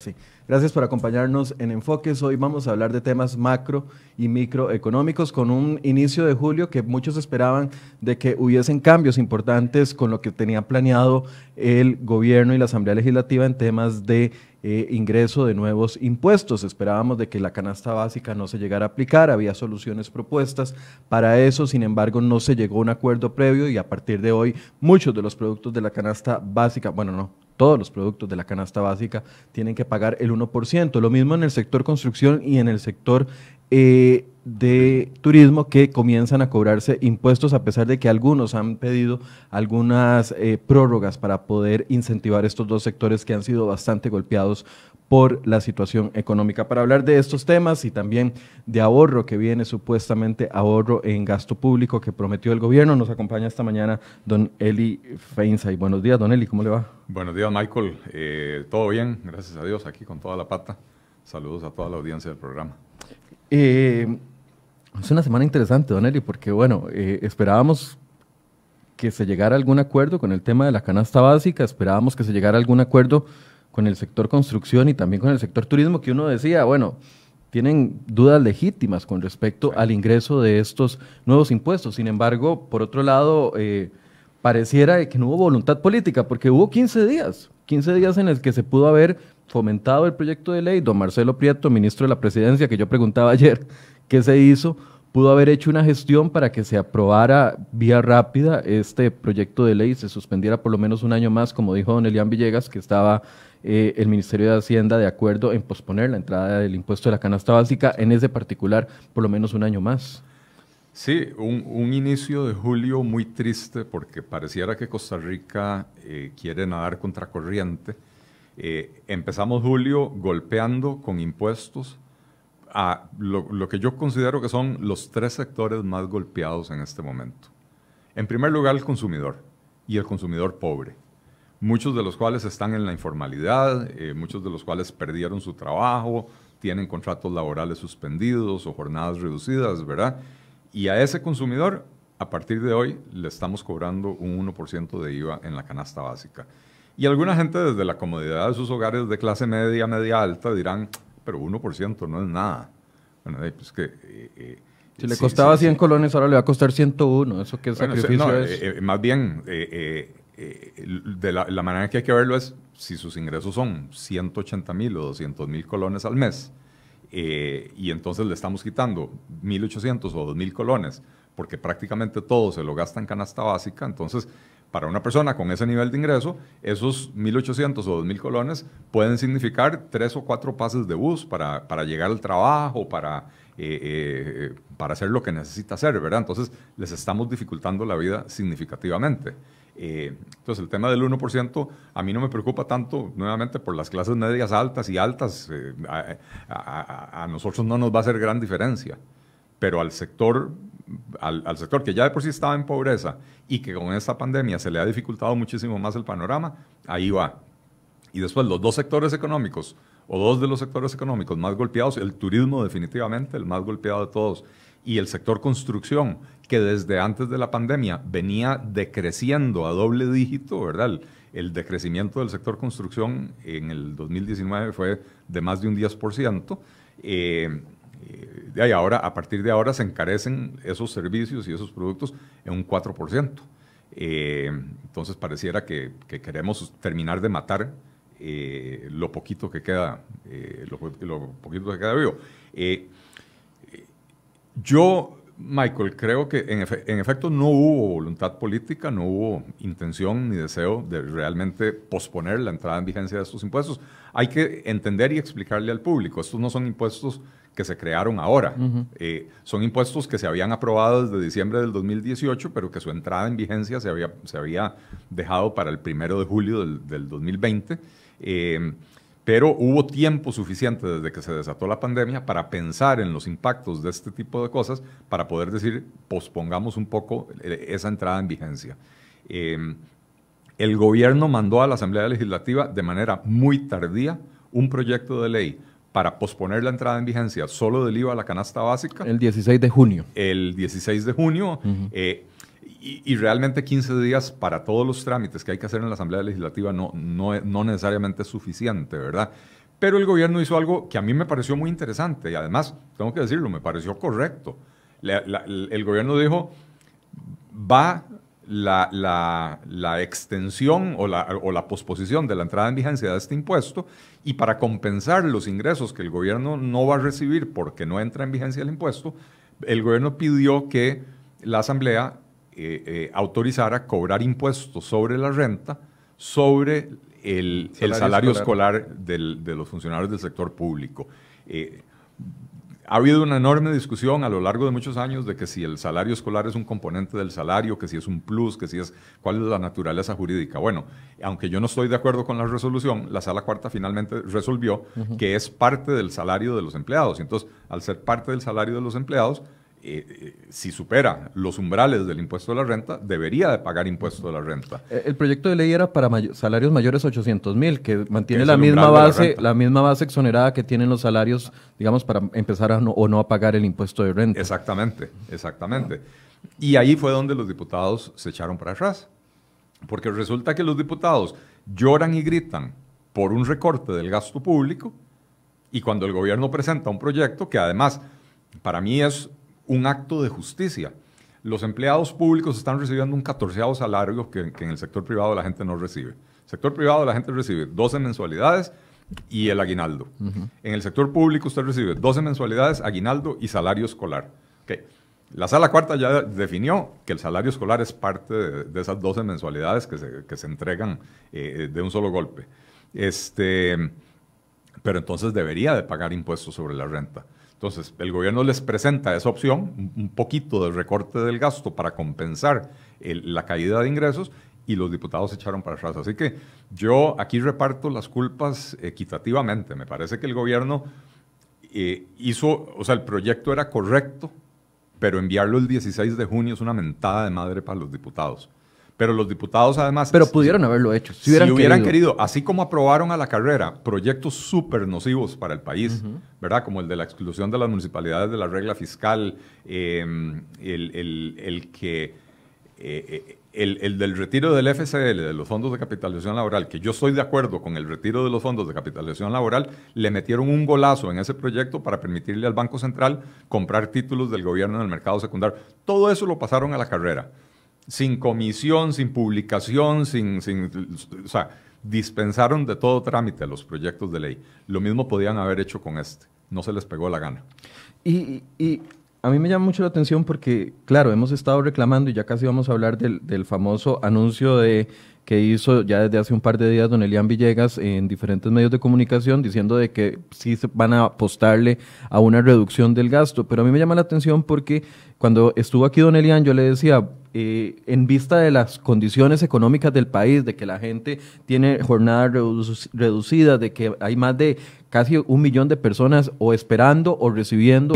Sí. Gracias por acompañarnos en Enfoques. Hoy vamos a hablar de temas macro y microeconómicos con un inicio de julio que muchos esperaban de que hubiesen cambios importantes con lo que tenía planeado el gobierno y la Asamblea Legislativa en temas de eh, ingreso de nuevos impuestos. Esperábamos de que la canasta básica no se llegara a aplicar, había soluciones propuestas para eso, sin embargo no se llegó a un acuerdo previo y a partir de hoy muchos de los productos de la canasta básica, bueno no, todos los productos de la canasta básica tienen que pagar el 1%. Lo mismo en el sector construcción y en el sector eh, de turismo que comienzan a cobrarse impuestos a pesar de que algunos han pedido algunas eh, prórrogas para poder incentivar estos dos sectores que han sido bastante golpeados por la situación económica. Para hablar de estos temas y también de ahorro que viene supuestamente ahorro en gasto público que prometió el gobierno, nos acompaña esta mañana don Eli Feinsay. Buenos días, don Eli, ¿cómo le va? Buenos días, Michael. Eh, Todo bien, gracias a Dios, aquí con toda la pata. Saludos a toda la audiencia del programa. Eh, es una semana interesante, don Eli, porque bueno, eh, esperábamos que se llegara a algún acuerdo con el tema de la canasta básica, esperábamos que se llegara a algún acuerdo con el sector construcción y también con el sector turismo, que uno decía, bueno, tienen dudas legítimas con respecto al ingreso de estos nuevos impuestos. Sin embargo, por otro lado, eh, pareciera que no hubo voluntad política, porque hubo 15 días, 15 días en los que se pudo haber fomentado el proyecto de ley. Don Marcelo Prieto, ministro de la Presidencia, que yo preguntaba ayer qué se hizo, pudo haber hecho una gestión para que se aprobara vía rápida este proyecto de ley, se suspendiera por lo menos un año más, como dijo don Elian Villegas, que estaba eh, el Ministerio de Hacienda de acuerdo en posponer la entrada del impuesto de la canasta básica, en ese particular, por lo menos un año más. Sí, un, inicio de julio muy triste porque pareciera que Costa Rica eh, quiere nadar contracorriente. Eh, empezamos julio golpeando con impuestos a lo, que yo considero que son los tres sectores más golpeados en este momento. En primer lugar, el consumidor y el consumidor pobre, muchos de los cuales están en la informalidad, eh, muchos de los cuales perdieron su trabajo, tienen contratos laborales suspendidos o jornadas reducidas, ¿verdad? Y a ese consumidor, a partir de hoy, le estamos cobrando un 1% de IVA en la canasta básica. Y alguna gente desde la comodidad de sus hogares de clase media, media alta dirán, pero 1% no es nada. Bueno, pues que... Eh, eh, si le costaba 100 colones, ahora le va a costar 101. ¿Eso qué sacrificio es? Eh, más bien, de la, manera que hay que verlo es si sus ingresos son 180 mil o 200 mil colones al mes y entonces le estamos quitando 1.800 o 2.000 colones porque prácticamente todo se lo gasta en canasta básica, entonces para una persona con ese nivel de ingreso, esos 1.800 o 2.000 colones pueden significar tres o cuatro pases de bus para, para llegar al trabajo, para, eh, eh, para hacer lo que necesita hacer, ¿verdad? Entonces, les estamos dificultando la vida significativamente. Eh, entonces, el tema del 1% a mí no me preocupa tanto, nuevamente, por las clases medias altas y altas. a, a nosotros no nos va a hacer gran diferencia, pero al sector al, sector que ya de por sí estaba en pobreza y que con esta pandemia se le ha dificultado muchísimo más el panorama, ahí va. Y después los dos sectores económicos, o dos de los sectores económicos más golpeados, el turismo definitivamente, el más golpeado de todos, y el sector construcción, que desde antes de la pandemia venía decreciendo a doble dígito, ¿verdad? El, decrecimiento del sector construcción en el 2019 fue de más de un 10%. Eh, y ahora, a partir de ahora se encarecen esos servicios y esos productos en un 4%. Eh, entonces pareciera que, queremos terminar de matar eh, lo poquito que queda, eh, lo, poquito que queda vivo. yo, Michael, creo que en, en, efecto no hubo voluntad política, no hubo intención ni deseo de realmente posponer la entrada en vigencia de estos impuestos. Hay que entender y explicarle al público, estos no son impuestos que se crearon ahora. Eh, son impuestos que se habían aprobado desde diciembre del 2018, pero que su entrada en vigencia se había, se había dejado para el primero de julio del, 2020. Eh, pero hubo tiempo suficiente desde que se desató la pandemia para pensar en los impactos de este tipo de cosas, para poder decir, pospongamos un poco eh, esa entrada en vigencia. el gobierno mandó a la Asamblea Legislativa de manera muy tardía un proyecto de ley para posponer la entrada en vigencia solo del IVA a la canasta básica. El 16 de junio. El 16 de junio. Eh, y, realmente 15 días para todos los trámites que hay que hacer en la Asamblea Legislativa no, no, no necesariamente es suficiente, ¿verdad? Pero el gobierno hizo algo que a mí me pareció muy interesante y además, tengo que decirlo, me pareció correcto. el gobierno dijo, va la, la, extensión o la, o la, posposición de la entrada en vigencia de este impuesto y para compensar los ingresos que el gobierno no va a recibir porque no entra en vigencia el impuesto, el gobierno pidió que la Asamblea eh, eh, autorizara cobrar impuestos sobre la renta sobre el salario, escolar, de los funcionarios del sector público. Eh, ha habido una enorme discusión a lo largo de muchos años de que si el salario escolar es un componente del salario, que si es un plus, que si es cuál es la naturaleza jurídica. Bueno, aunque yo no estoy de acuerdo con la resolución, la sala cuarta finalmente resolvió que es parte del salario de los empleados. Y entonces, al ser parte del salario de los empleados, eh, eh, si supera los umbrales del impuesto de la renta, debería de pagar impuesto de la renta. Eh, el proyecto de ley era para salarios mayores a 800 mil, que mantiene la misma base, la, misma base exonerada que tienen los salarios, digamos, para empezar a no, o no a pagar el impuesto de renta. Exactamente, exactamente. Y ahí fue donde los diputados se echaron para atrás, porque resulta que los diputados lloran y gritan por un recorte del gasto público, y cuando el gobierno presenta un proyecto que además para mí es un acto de justicia. Los empleados públicos están recibiendo un catorceavo salario que, en el sector privado la gente no recibe. El sector privado la gente recibe 12 mensualidades y el aguinaldo. En el sector público usted recibe 12 mensualidades, aguinaldo y salario escolar. La sala cuarta ya definió que el salario escolar es parte de, esas 12 mensualidades que se, entregan eh, de un solo golpe. Este, pero entonces debería de pagar impuestos sobre la renta. Entonces, el gobierno les presenta esa opción, un poquito de recorte del gasto para compensar la caída de ingresos y los diputados se echaron para atrás. Así que yo aquí reparto las culpas equitativamente. Me parece que el gobierno eh, hizo, o sea, el proyecto era correcto, pero enviarlo el 16 de junio es una mentada de madre para los diputados. Pero los diputados además... Pero pudieron haberlo hecho. Si hubieran, querido. así como aprobaron a la carrera proyectos súper nocivos para el país, ¿verdad? Como el de la exclusión de las municipalidades de la regla fiscal, em, el, que... Eh, el, el, del retiro del FCL, de los fondos de capitalización laboral, que yo estoy de acuerdo con el retiro de los fondos de capitalización laboral, le metieron un golazo en ese proyecto para permitirle al Banco Central comprar títulos del gobierno en el mercado secundario. Todo eso lo pasaron a la carrera sin comisión, sin publicación, sin, o sea, dispensaron de todo trámite los proyectos de ley. Lo mismo podían haber hecho con este. No se les pegó la gana. Y, a mí me llama mucho la atención porque, claro, hemos estado reclamando y ya casi vamos a hablar del, del famoso anuncio de que hizo ya desde hace un par de días don Elian Villegas en diferentes medios de comunicación diciendo de que sí van a apostarle a una reducción del gasto. Pero a mí me llama la atención porque cuando estuvo aquí don Elian yo le decía, eh, en vista de las condiciones económicas del país, de que la gente tiene jornadas reducidas, de que hay más de casi un millón de personas o esperando o recibiendo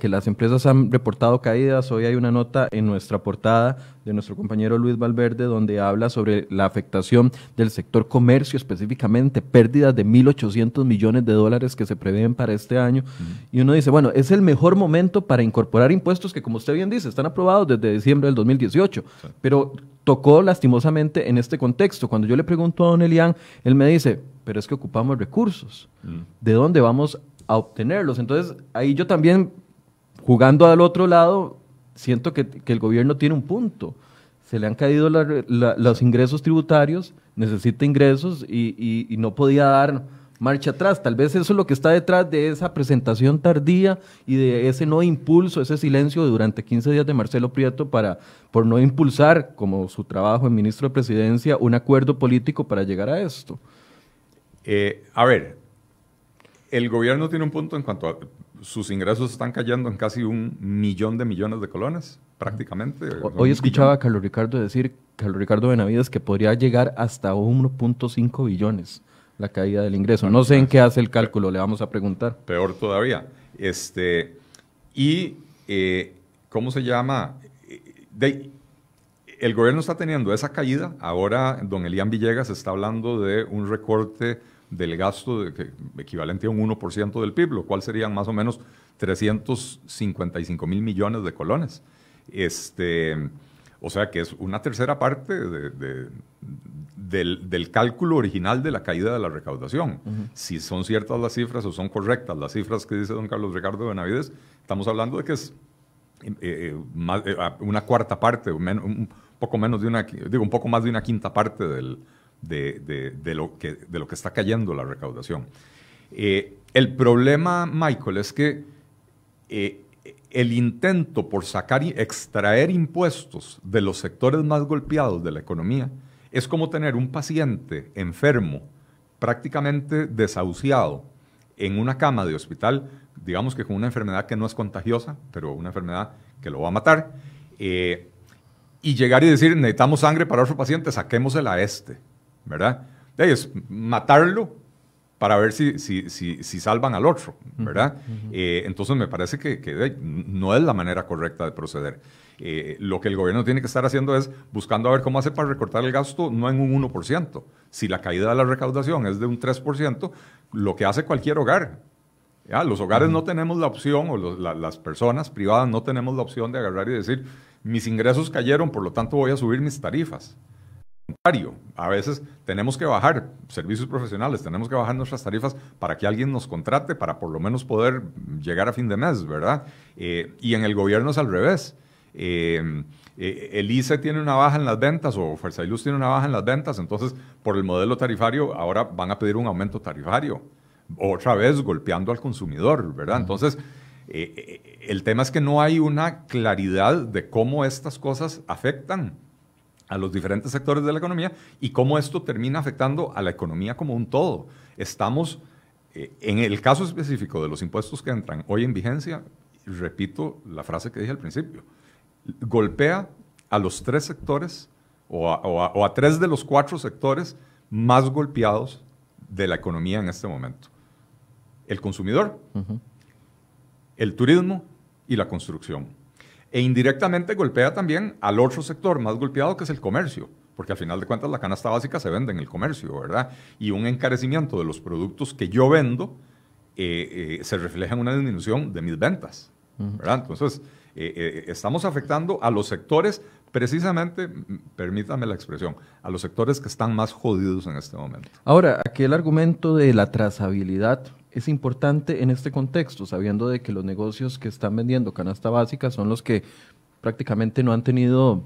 que las empresas han reportado caídas. Hoy hay una nota en nuestra portada de nuestro compañero Luis Valverde donde habla sobre la afectación del sector comercio, específicamente pérdidas de 1.800 millones de dólares que se prevén para este año. Y uno dice, bueno, es el mejor momento para incorporar impuestos que, como usted bien dice, están aprobados desde diciembre del 2018, pero tocó lastimosamente en este contexto. Cuando yo le pregunto a don Elian, él me dice, pero es que ocupamos recursos. Mm. ¿De dónde vamos a obtenerlos? Entonces, ahí yo también, jugando al otro lado, siento que, el gobierno tiene un punto. Se le han caído los ingresos tributarios, necesita ingresos y no podía dar marcha atrás. Tal vez eso es lo que está detrás de esa presentación tardía y de ese no impulso, ese silencio durante 15 días de Marcelo Prieto para, por no impulsar, como su trabajo en ministro de Presidencia, un acuerdo político para llegar a esto. Eh, a ver, el gobierno tiene un punto en cuanto a sus ingresos están cayendo en casi un millón de millones de colones, prácticamente. Hoy escuchaba a Carlos Ricardo decir, Carlos Ricardo Benavides, que podría llegar hasta 1.5 billones la caída del ingreso. No sé en qué hace el cálculo, le vamos a preguntar. Peor todavía. Este, y, eh, ¿cómo se llama? el gobierno está teniendo esa caída. Ahora, don Elian Villegas está hablando de un recorte del gasto de, equivalente a un 1% del PIB, lo cual serían más o menos 355 mil millones de colones. Este, o sea que es una tercera parte de, del, cálculo original de la caída de la recaudación. Si son ciertas las cifras o son correctas las cifras que dice don Carlos Ricardo Benavides, estamos hablando de que es eh, eh, eh, una cuarta parte, un poco menos de una, digo, un poco más de una quinta parte del, de, lo que, de lo que está cayendo la recaudación. el problema, Michael, es que el intento por sacar, extraer impuestos de los sectores más golpeados de la economía es como tener un paciente enfermo, prácticamente desahuciado, en una cama de hospital, digamos que con una enfermedad que no es contagiosa, pero una enfermedad que lo va a matar, eh, y llegar y decir, necesitamos sangre para otro paciente, saquémosela a este, ¿verdad? Es matarlo para ver si, si, si, si, salvan al otro, ¿verdad? Eh, entonces me parece que, que, no es la manera correcta de proceder. Eh, lo que el gobierno tiene que estar haciendo es buscando a ver cómo hace para recortar el gasto, no en un 1%. Si la caída de la recaudación es de un 3%, lo que hace cualquier hogar. ¿ya? Los hogares no tenemos la opción, o las personas privadas no tenemos la opción de agarrar y decir, mis ingresos cayeron, por lo tanto voy a subir mis tarifas. A veces tenemos que bajar servicios profesionales, tenemos que bajar nuestras tarifas para que alguien nos contrate, para por lo menos poder llegar a fin de mes, ¿verdad? Eh, y en el gobierno es al revés. Eh, eh, el ICE tiene una baja en las ventas o Fuerza y Luz tiene una baja en las ventas, entonces por el modelo tarifario ahora van a pedir un aumento tarifario, otra vez golpeando al consumidor, ¿verdad? Entonces, el tema es que no hay una claridad de cómo estas cosas afectan a los diferentes sectores de la economía y cómo esto termina afectando a la economía como un todo. Estamos, eh, en el caso específico de los impuestos que entran hoy en vigencia, repito la frase que dije al principio, golpea a los tres sectores o a, tres de los cuatro sectores más golpeados de la economía en este momento. El consumidor, el turismo y la construcción e indirectamente golpea también al otro sector más golpeado que es el comercio, porque al final de cuentas la canasta básica se vende en el comercio, ¿verdad? Y un encarecimiento de los productos que yo vendo eh, eh, se refleja en una disminución de mis ventas, ¿verdad? Entonces, eh, estamos afectando a los sectores, precisamente, permítame la expresión, a los sectores que están más jodidos en este momento. Ahora, aquel argumento de la trazabilidad es importante en este contexto, sabiendo de que los negocios que están vendiendo canasta básica son los que prácticamente no han tenido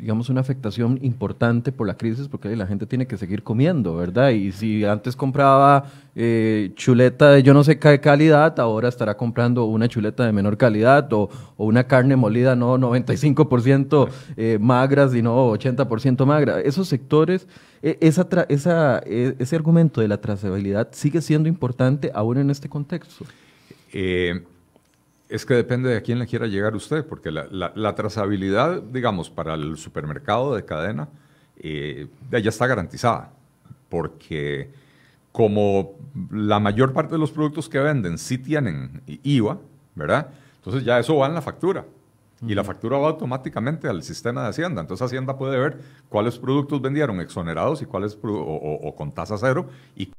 digamos, una afectación importante por la crisis porque la gente tiene que seguir comiendo, ¿verdad? Y si antes compraba eh, chuleta de yo no sé qué calidad, ahora estará comprando una chuleta de menor calidad o, una carne molida no 95% eh, magra, sino 80% magra. Esos sectores, e, esa esa, e, ese argumento de la trazabilidad sigue siendo importante aún en este contexto. Eh, es que depende de a quién le quiera llegar usted, porque la, trazabilidad, digamos, para el supermercado de cadena, eh, ya está garantizada, porque como la mayor parte de los productos que venden sí tienen IVA, ¿verdad? Entonces ya eso va en la factura. Y la factura va automáticamente al sistema de Hacienda. Entonces Hacienda puede ver cuáles productos vendieron exonerados y cuáles o, con tasa cero y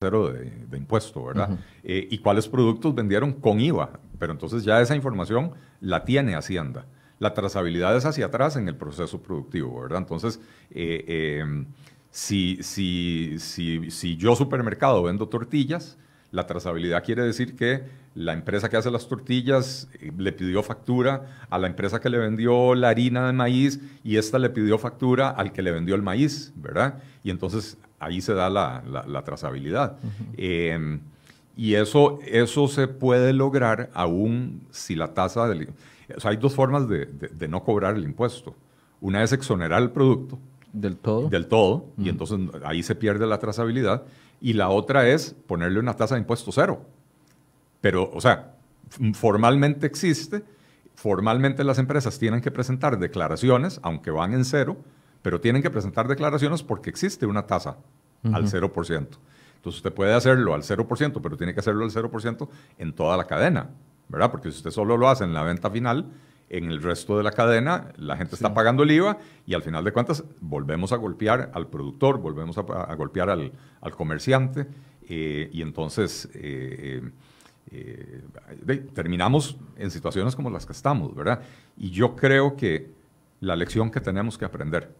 cero de, impuesto, ¿verdad? Eh, y cuáles productos vendieron con IVA. Pero entonces ya esa información la tiene Hacienda. La trazabilidad es hacia atrás en el proceso productivo, ¿verdad? Entonces, eh, em, si, si, si, si yo supermercado vendo tortillas, la trazabilidad quiere decir que la empresa que hace las tortillas eh, le pidió factura a la empresa que le vendió la harina de maíz y esta le pidió factura al que le vendió el maíz, ¿verdad? Y entonces ahí se da la, trazabilidad. Em, y eso, eso se puede lograr aún si la tasa del... O sea, hay dos formas de, no cobrar el impuesto. Una es exonerar el producto. Del todo. Del todo, y entonces ahí se pierde la trazabilidad. Y la otra es ponerle una tasa de impuesto cero. Pero, o sea, formalmente existe, formalmente las empresas tienen que presentar declaraciones, aunque van en cero, pero tienen que presentar declaraciones porque existe una tasa al 0%. Entonces usted puede hacerlo al 0%, pero tiene que hacerlo al 0% en toda la cadena, ¿verdad? Porque si usted solo lo hace en la venta final, en el resto de la cadena la gente está pagando el IVA y al final de cuentas volvemos a golpear al productor, volvemos a, golpear al, comerciante eh, y entonces eh, eh, terminamos en situaciones como las que estamos, ¿verdad? Y yo creo que la lección que tenemos que aprender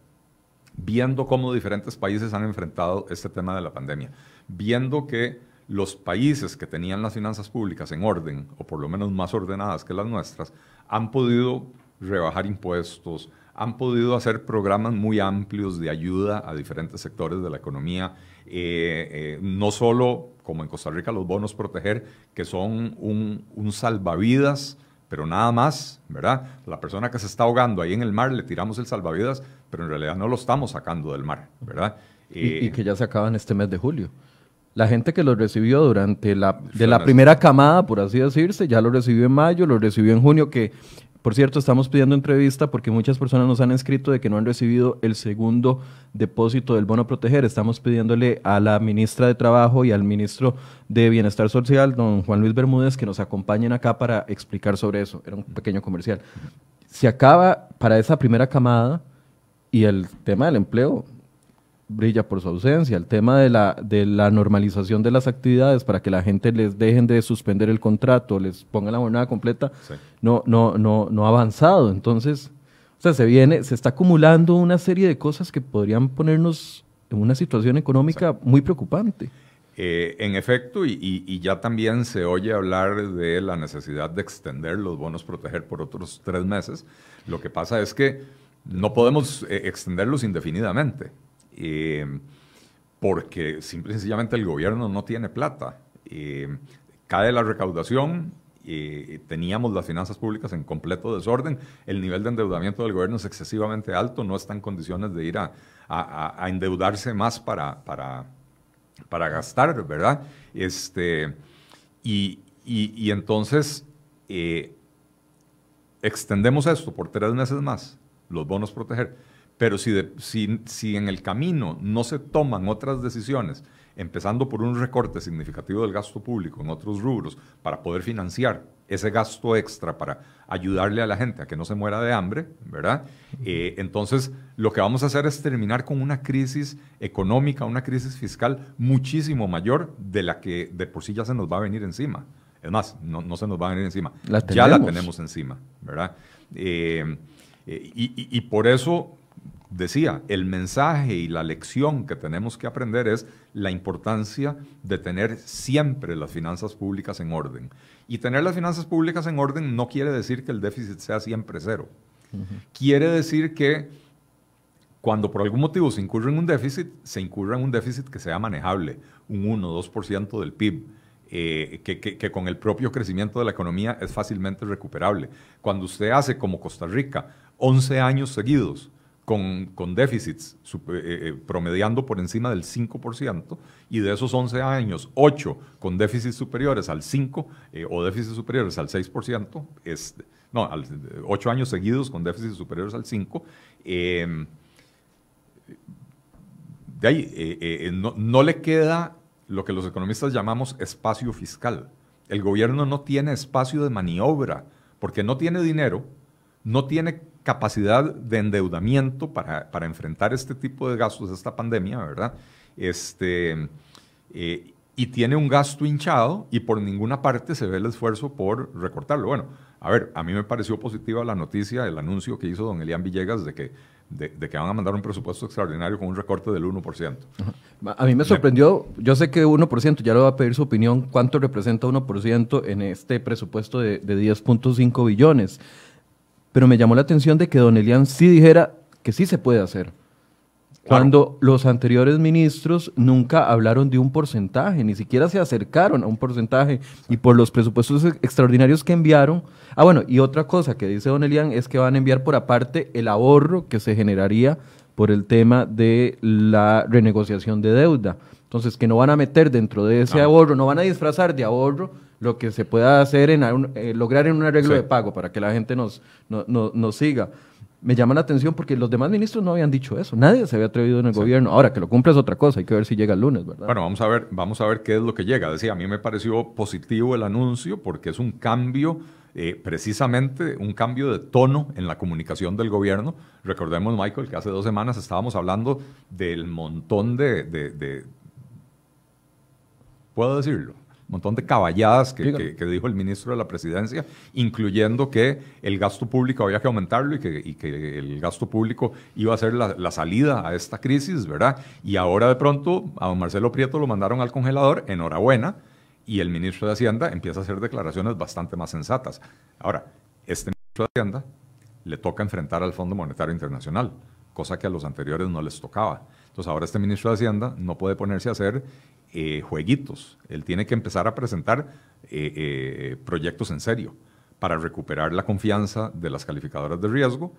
viendo cómo diferentes países han enfrentado este tema de la pandemia, viendo que los países que tenían las finanzas públicas en orden, o por lo menos más ordenadas que las nuestras, han podido rebajar impuestos, han podido hacer programas muy amplios de ayuda a diferentes sectores de la economía, eh, eh, no solo como en Costa Rica los bonos proteger, que son un, un, salvavidas, pero nada más, ¿verdad? La persona que se está ahogando ahí en el mar, le tiramos el salvavidas, pero en realidad no lo estamos sacando del mar, ¿verdad? y, que ya se acaban este mes de julio. La gente que lo recibió durante la, de la primera camada, por así decirse, ya lo recibió en mayo, lo recibió en junio, que por cierto, estamos pidiendo entrevista porque muchas personas nos han escrito de que no han recibido el segundo depósito del bono proteger. Estamos pidiéndole a la ministra de Trabajo y al ministro de Bienestar Social, don Juan Luis Bermúdez, que nos acompañen acá para explicar sobre eso. Era un pequeño comercial. Se acaba para esa primera camada y el tema del empleo brilla por su ausencia. El tema de la, de la normalización de las actividades para que la gente les dejen de suspender el contrato, les ponga la jornada completa, no, no, no, no ha avanzado. Entonces, o sea, se viene, se está acumulando una serie de cosas que podrían ponernos en una situación económica muy preocupante. Eh, en efecto, y, y, ya también se oye hablar de la necesidad de extender los bonos proteger por otros tres meses. Lo que pasa es que no podemos eh, extenderlos indefinidamente. Eh, porque simple y sencillamente el gobierno no tiene plata. Eh, cae la recaudación, eh, teníamos las finanzas públicas en completo desorden, el nivel de endeudamiento del gobierno es excesivamente alto, no está en condiciones de ir a, endeudarse más para, para, para, gastar, ¿verdad? Este, y, y entonces extendemos esto por tres meses más, los bonos proteger pero si, si, en el camino no se toman otras decisiones, empezando por un recorte significativo del gasto público en otros rubros para poder financiar ese gasto extra para ayudarle a la gente a que no se muera de hambre, ¿verdad? Eh, entonces, lo que vamos a hacer es terminar con una crisis económica, una crisis fiscal muchísimo mayor de la que de por sí ya se nos va a venir encima. Es más, no, se nos va a venir encima. ya la tenemos encima, ¿verdad? Eh, eh, y por eso decía, el mensaje y la lección que tenemos que aprender es la importancia de tener siempre las finanzas públicas en orden. Y tener las finanzas públicas en orden no quiere decir que el déficit sea siempre cero. Quiere decir que cuando por algún motivo se incurre en un déficit, se incurre en un déficit que sea manejable, un 1 2% del PIB. Eh, que, que, con el propio crecimiento de la economía es fácilmente recuperable. Cuando usted hace como Costa Rica 11 años seguidos con, con déficits eh, eh, promediando por encima del 5%, y de esos 11 años, 8 con déficits superiores al 5 eh, o déficits superiores al 6%, es, no, 8 años seguidos con déficits superiores al 5%, em, de ahí no, no le queda lo que los economistas llamamos espacio fiscal. El gobierno no tiene espacio de maniobra porque no tiene dinero, no tiene capacidad de endeudamiento para, para, enfrentar este tipo de gastos esta pandemia, ¿verdad? Este, eh, y tiene un gasto hinchado y por ninguna parte se ve el esfuerzo por recortarlo. Bueno, a ver, a mí me pareció positiva la noticia, el anuncio que hizo don Elian Villegas de que, de, que van a mandar un presupuesto extraordinario con un recorte del 1%. A mí me sorprendió, yo sé que 1%, ya le voy a pedir su opinión, ¿cuánto representa 1% en este presupuesto de, de 10.5 billones? Pero me llamó la atención de que Don Elian sí dijera que sí se puede hacer. Cuando los anteriores ministros nunca hablaron de un porcentaje, ni siquiera se acercaron a un porcentaje y por los presupuestos extraordinarios que enviaron. Ah, bueno, y otra cosa que dice Don Elian es que van a enviar por aparte el ahorro que se generaría por el tema de la renegociación de deuda. Entonces, que no van a meter dentro de ese ahorro, no van a disfrazar de ahorro lo que se pueda hacer en eh, lograr en un arreglo de pago para que la gente nos, nos siga. Me llama la atención porque los demás ministros no habían dicho eso. Nadie se había atrevido en el gobierno. Ahora, que lo cumple es otra cosa. Hay que ver si llega el lunes, ¿verdad? Bueno, vamos a ver, vamos a ver qué es lo que llega. Decía, a mí me pareció positivo el anuncio porque es un cambio, eh, precisamente un cambio de tono en la comunicación del gobierno. Recordemos, Michael, que hace dos semanas estábamos hablando del montón de, de ¿puedo decirlo? montón de caballadas que, dijo el ministro de la presidencia, incluyendo que el gasto público había que aumentarlo y que, el gasto público iba a ser la, salida a esta crisis, ¿verdad? Y ahora de pronto a don Marcelo Prieto lo mandaron al congelador, enhorabuena, y el ministro de Hacienda empieza a hacer declaraciones bastante más sensatas. Ahora, este ministro de Hacienda le toca enfrentar al Fondo Monetario Internacional, cosa que a los anteriores no les tocaba. Entonces ahora este ministro de Hacienda no puede ponerse a hacer eh, jueguitos. Él tiene que empezar a presentar eh, eh, proyectos en serio para recuperar la confianza de las calificadoras de riesgo,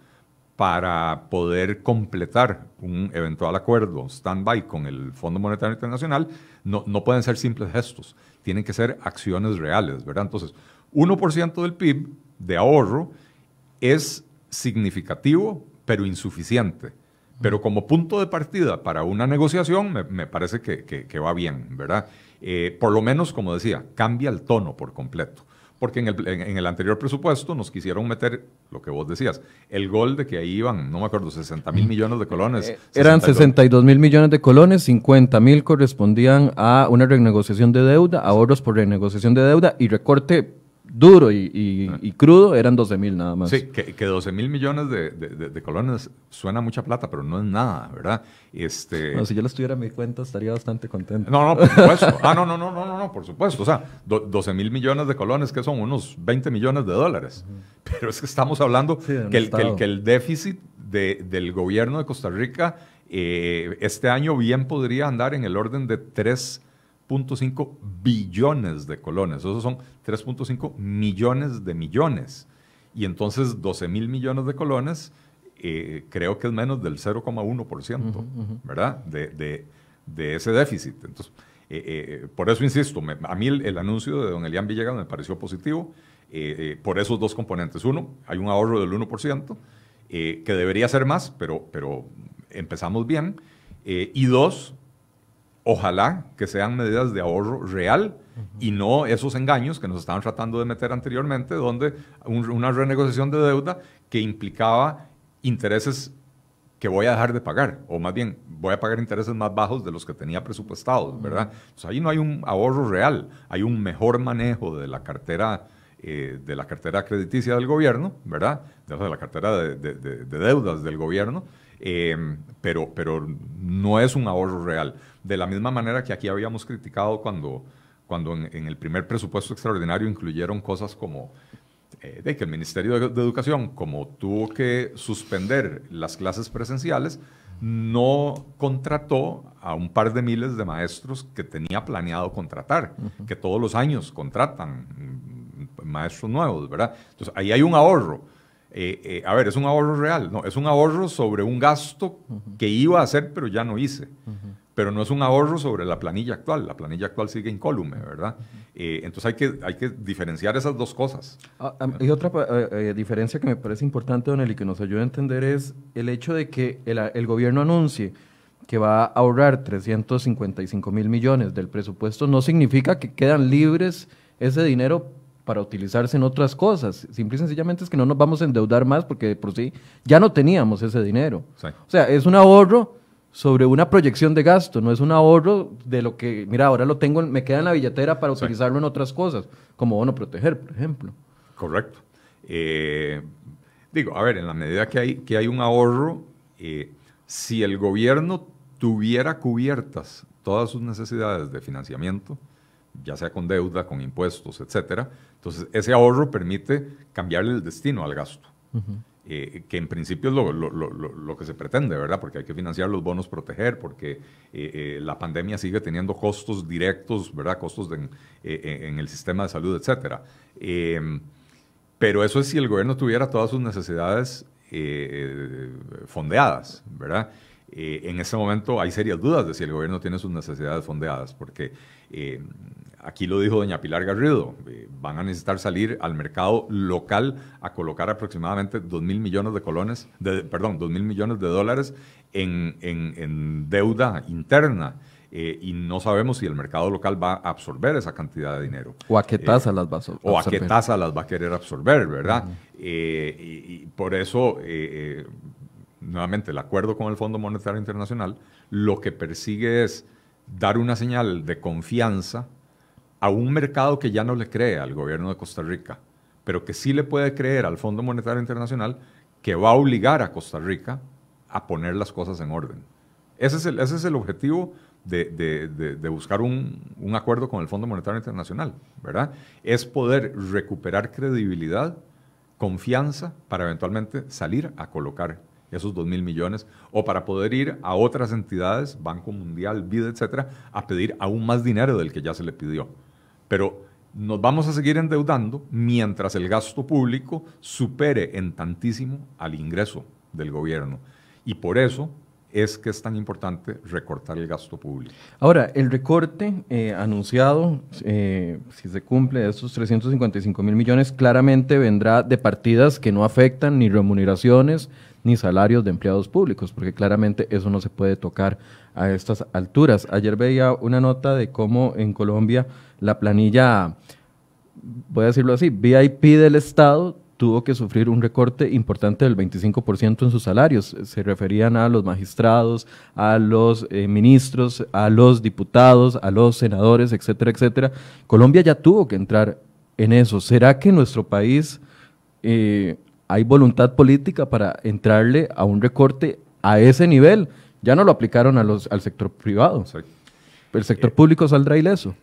para poder completar un eventual acuerdo stand-by con el Fondo Monetario Internacional, no, no pueden ser simples gestos, tienen que ser acciones reales, ¿verdad? Entonces, 1% del PIB de ahorro es significativo, pero insuficiente pero como punto de partida para una negociación me, parece que, va bien, ¿verdad? Eh, por lo menos, como decía, cambia el tono por completo. Porque en el, anterior presupuesto nos quisieron meter, lo que vos decías, el gol de que ahí iban, no me acuerdo, 60 mil millones de colones. Eh, eran 62 mil millones de colones, 50 mil correspondían a una renegociación de deuda, ahorros por renegociación de deuda y recorte duro y, y, crudo eran 12 mil nada más. Sí, que, que 12 mil millones de, de, colones suena mucha plata, pero no es nada, ¿verdad? Este... si yo lo estuviera en mi cuenta estaría bastante contento. No, no, por supuesto. ah, no, no, no, no, no, por supuesto. O sea, 12 mil millones de colones, que son unos 20 millones de dólares. Pero es que estamos hablando que, el, que, el, que, el, déficit del gobierno de Costa Rica eh, este año bien podría andar en el orden de 3 3.5 billones de colones. Esos son 3.5 millones de millones. Y entonces 12 mil millones de colones eh, creo que es menos del 0,1%, ¿verdad? De, ese déficit. Entonces, eh, eh, por eso insisto, a mí el, anuncio de don Elian Villegas me pareció positivo por esos dos componentes. Uno, hay un ahorro del 1%, que debería ser más, pero, pero empezamos bien. y dos, Ojalá que sean medidas de ahorro real y no esos engaños que nos estaban tratando de meter anteriormente, donde una renegociación de deuda que implicaba intereses que voy a dejar de pagar, o más bien voy a pagar intereses más bajos de los que tenía presupuestados, ¿verdad? Entonces ahí no hay un ahorro real, hay un mejor manejo de la cartera, eh, de la cartera crediticia del gobierno, ¿verdad? De, la cartera de, deudas del gobierno, eh, pero, pero no es un ahorro real. De la misma manera que aquí habíamos criticado cuando, cuando en, el primer presupuesto extraordinario incluyeron cosas como eh, de que el Ministerio de, Educación, como tuvo que suspender las clases presenciales, no contrató a un par de miles de maestros que tenía planeado contratar, que todos los años contratan mm, maestros nuevos, ¿verdad? Entonces, ahí hay un ahorro. Eh, eh, a ver, es un ahorro real, no, es un ahorro sobre un gasto que iba a hacer, pero ya no hice pero no es un ahorro sobre la planilla actual. La planilla actual sigue incólume, ¿verdad? Eh, entonces hay que, hay que diferenciar esas dos cosas. Ah, y otra diferencia que me parece importante, Don Eli, que nos ayuda a entender es el hecho de que el, el gobierno anuncie que va a ahorrar 355 mil millones del presupuesto, no significa que quedan libres ese dinero para utilizarse en otras cosas. Simple y sencillamente es que no nos vamos a endeudar más porque por sí ya no teníamos ese dinero. O sea, es un ahorro sobre una proyección de gasto, no es un ahorro de lo que, mira, ahora lo tengo, me queda en la billetera para utilizarlo en otras cosas, como bono proteger, por ejemplo. Correcto. Eh, digo, a ver, en la medida que hay, que hay un ahorro, eh, si el gobierno tuviera cubiertas todas sus necesidades de financiamiento, ya sea con deuda, con impuestos, etcétera, entonces ese ahorro permite cambiarle el destino al gasto. Eh, que en principio es lo, que se pretende, ¿verdad? Porque hay que financiar los bonos proteger, porque eh, eh, la pandemia sigue teniendo costos directos, ¿verdad? Costos en el sistema de salud, etcétera. pero eso es si el gobierno tuviera todas sus necesidades fondeadas, ¿verdad? en ese momento hay serias dudas de si el gobierno tiene sus necesidades fondeadas, porque Aquí lo dijo doña Pilar Garrido, eh, van a necesitar salir al mercado local a colocar aproximadamente 2 mil millones de colones, de, perdón, 2 mil millones de dólares en, deuda interna. Eh, y no sabemos si el mercado local va a absorber esa cantidad de dinero. O a qué tasa las va a absorber. O a qué tasa las va a querer absorber, ¿verdad? y, y, por eso, nuevamente, el acuerdo con el Fondo Monetario Internacional lo que persigue es dar una señal de confianza a un mercado que ya no le cree al gobierno de Costa Rica, pero que sí le puede creer al Fondo Monetario Internacional que va a obligar a Costa Rica a poner las cosas en orden. Ese es el, ese es el objetivo de, buscar un, un, acuerdo con el Fondo Monetario Internacional, ¿verdad? Es poder recuperar credibilidad, confianza para eventualmente salir a colocar esos 2 mil millones o para poder ir a otras entidades, Banco Mundial, BID, etcétera, a pedir aún más dinero del que ya se le pidió. Pero nos vamos a seguir endeudando mientras el gasto público supere en tantísimo al ingreso del gobierno. Y por eso es que es tan importante recortar el gasto público. Ahora, el recorte eh, anunciado, eh, si se cumple, de estos 355 mil millones, claramente vendrá de partidas que no afectan ni remuneraciones ni salarios de empleados públicos, porque claramente eso no se puede tocar a estas alturas. Ayer veía una nota de cómo en Colombia la planilla, voy a decirlo así, VIP del Estado tuvo que sufrir un recorte importante del 25% en sus salarios. Se referían a los magistrados, a los eh, ministros, a los diputados, a los senadores, etcétera, etcétera. Colombia ya tuvo que entrar en eso. ¿Será que nuestro país eh, hay voluntad política para entrarle a un recorte a ese nivel? Ya no lo aplicaron a los, al sector privado. ¿El sector eh, público saldrá ileso?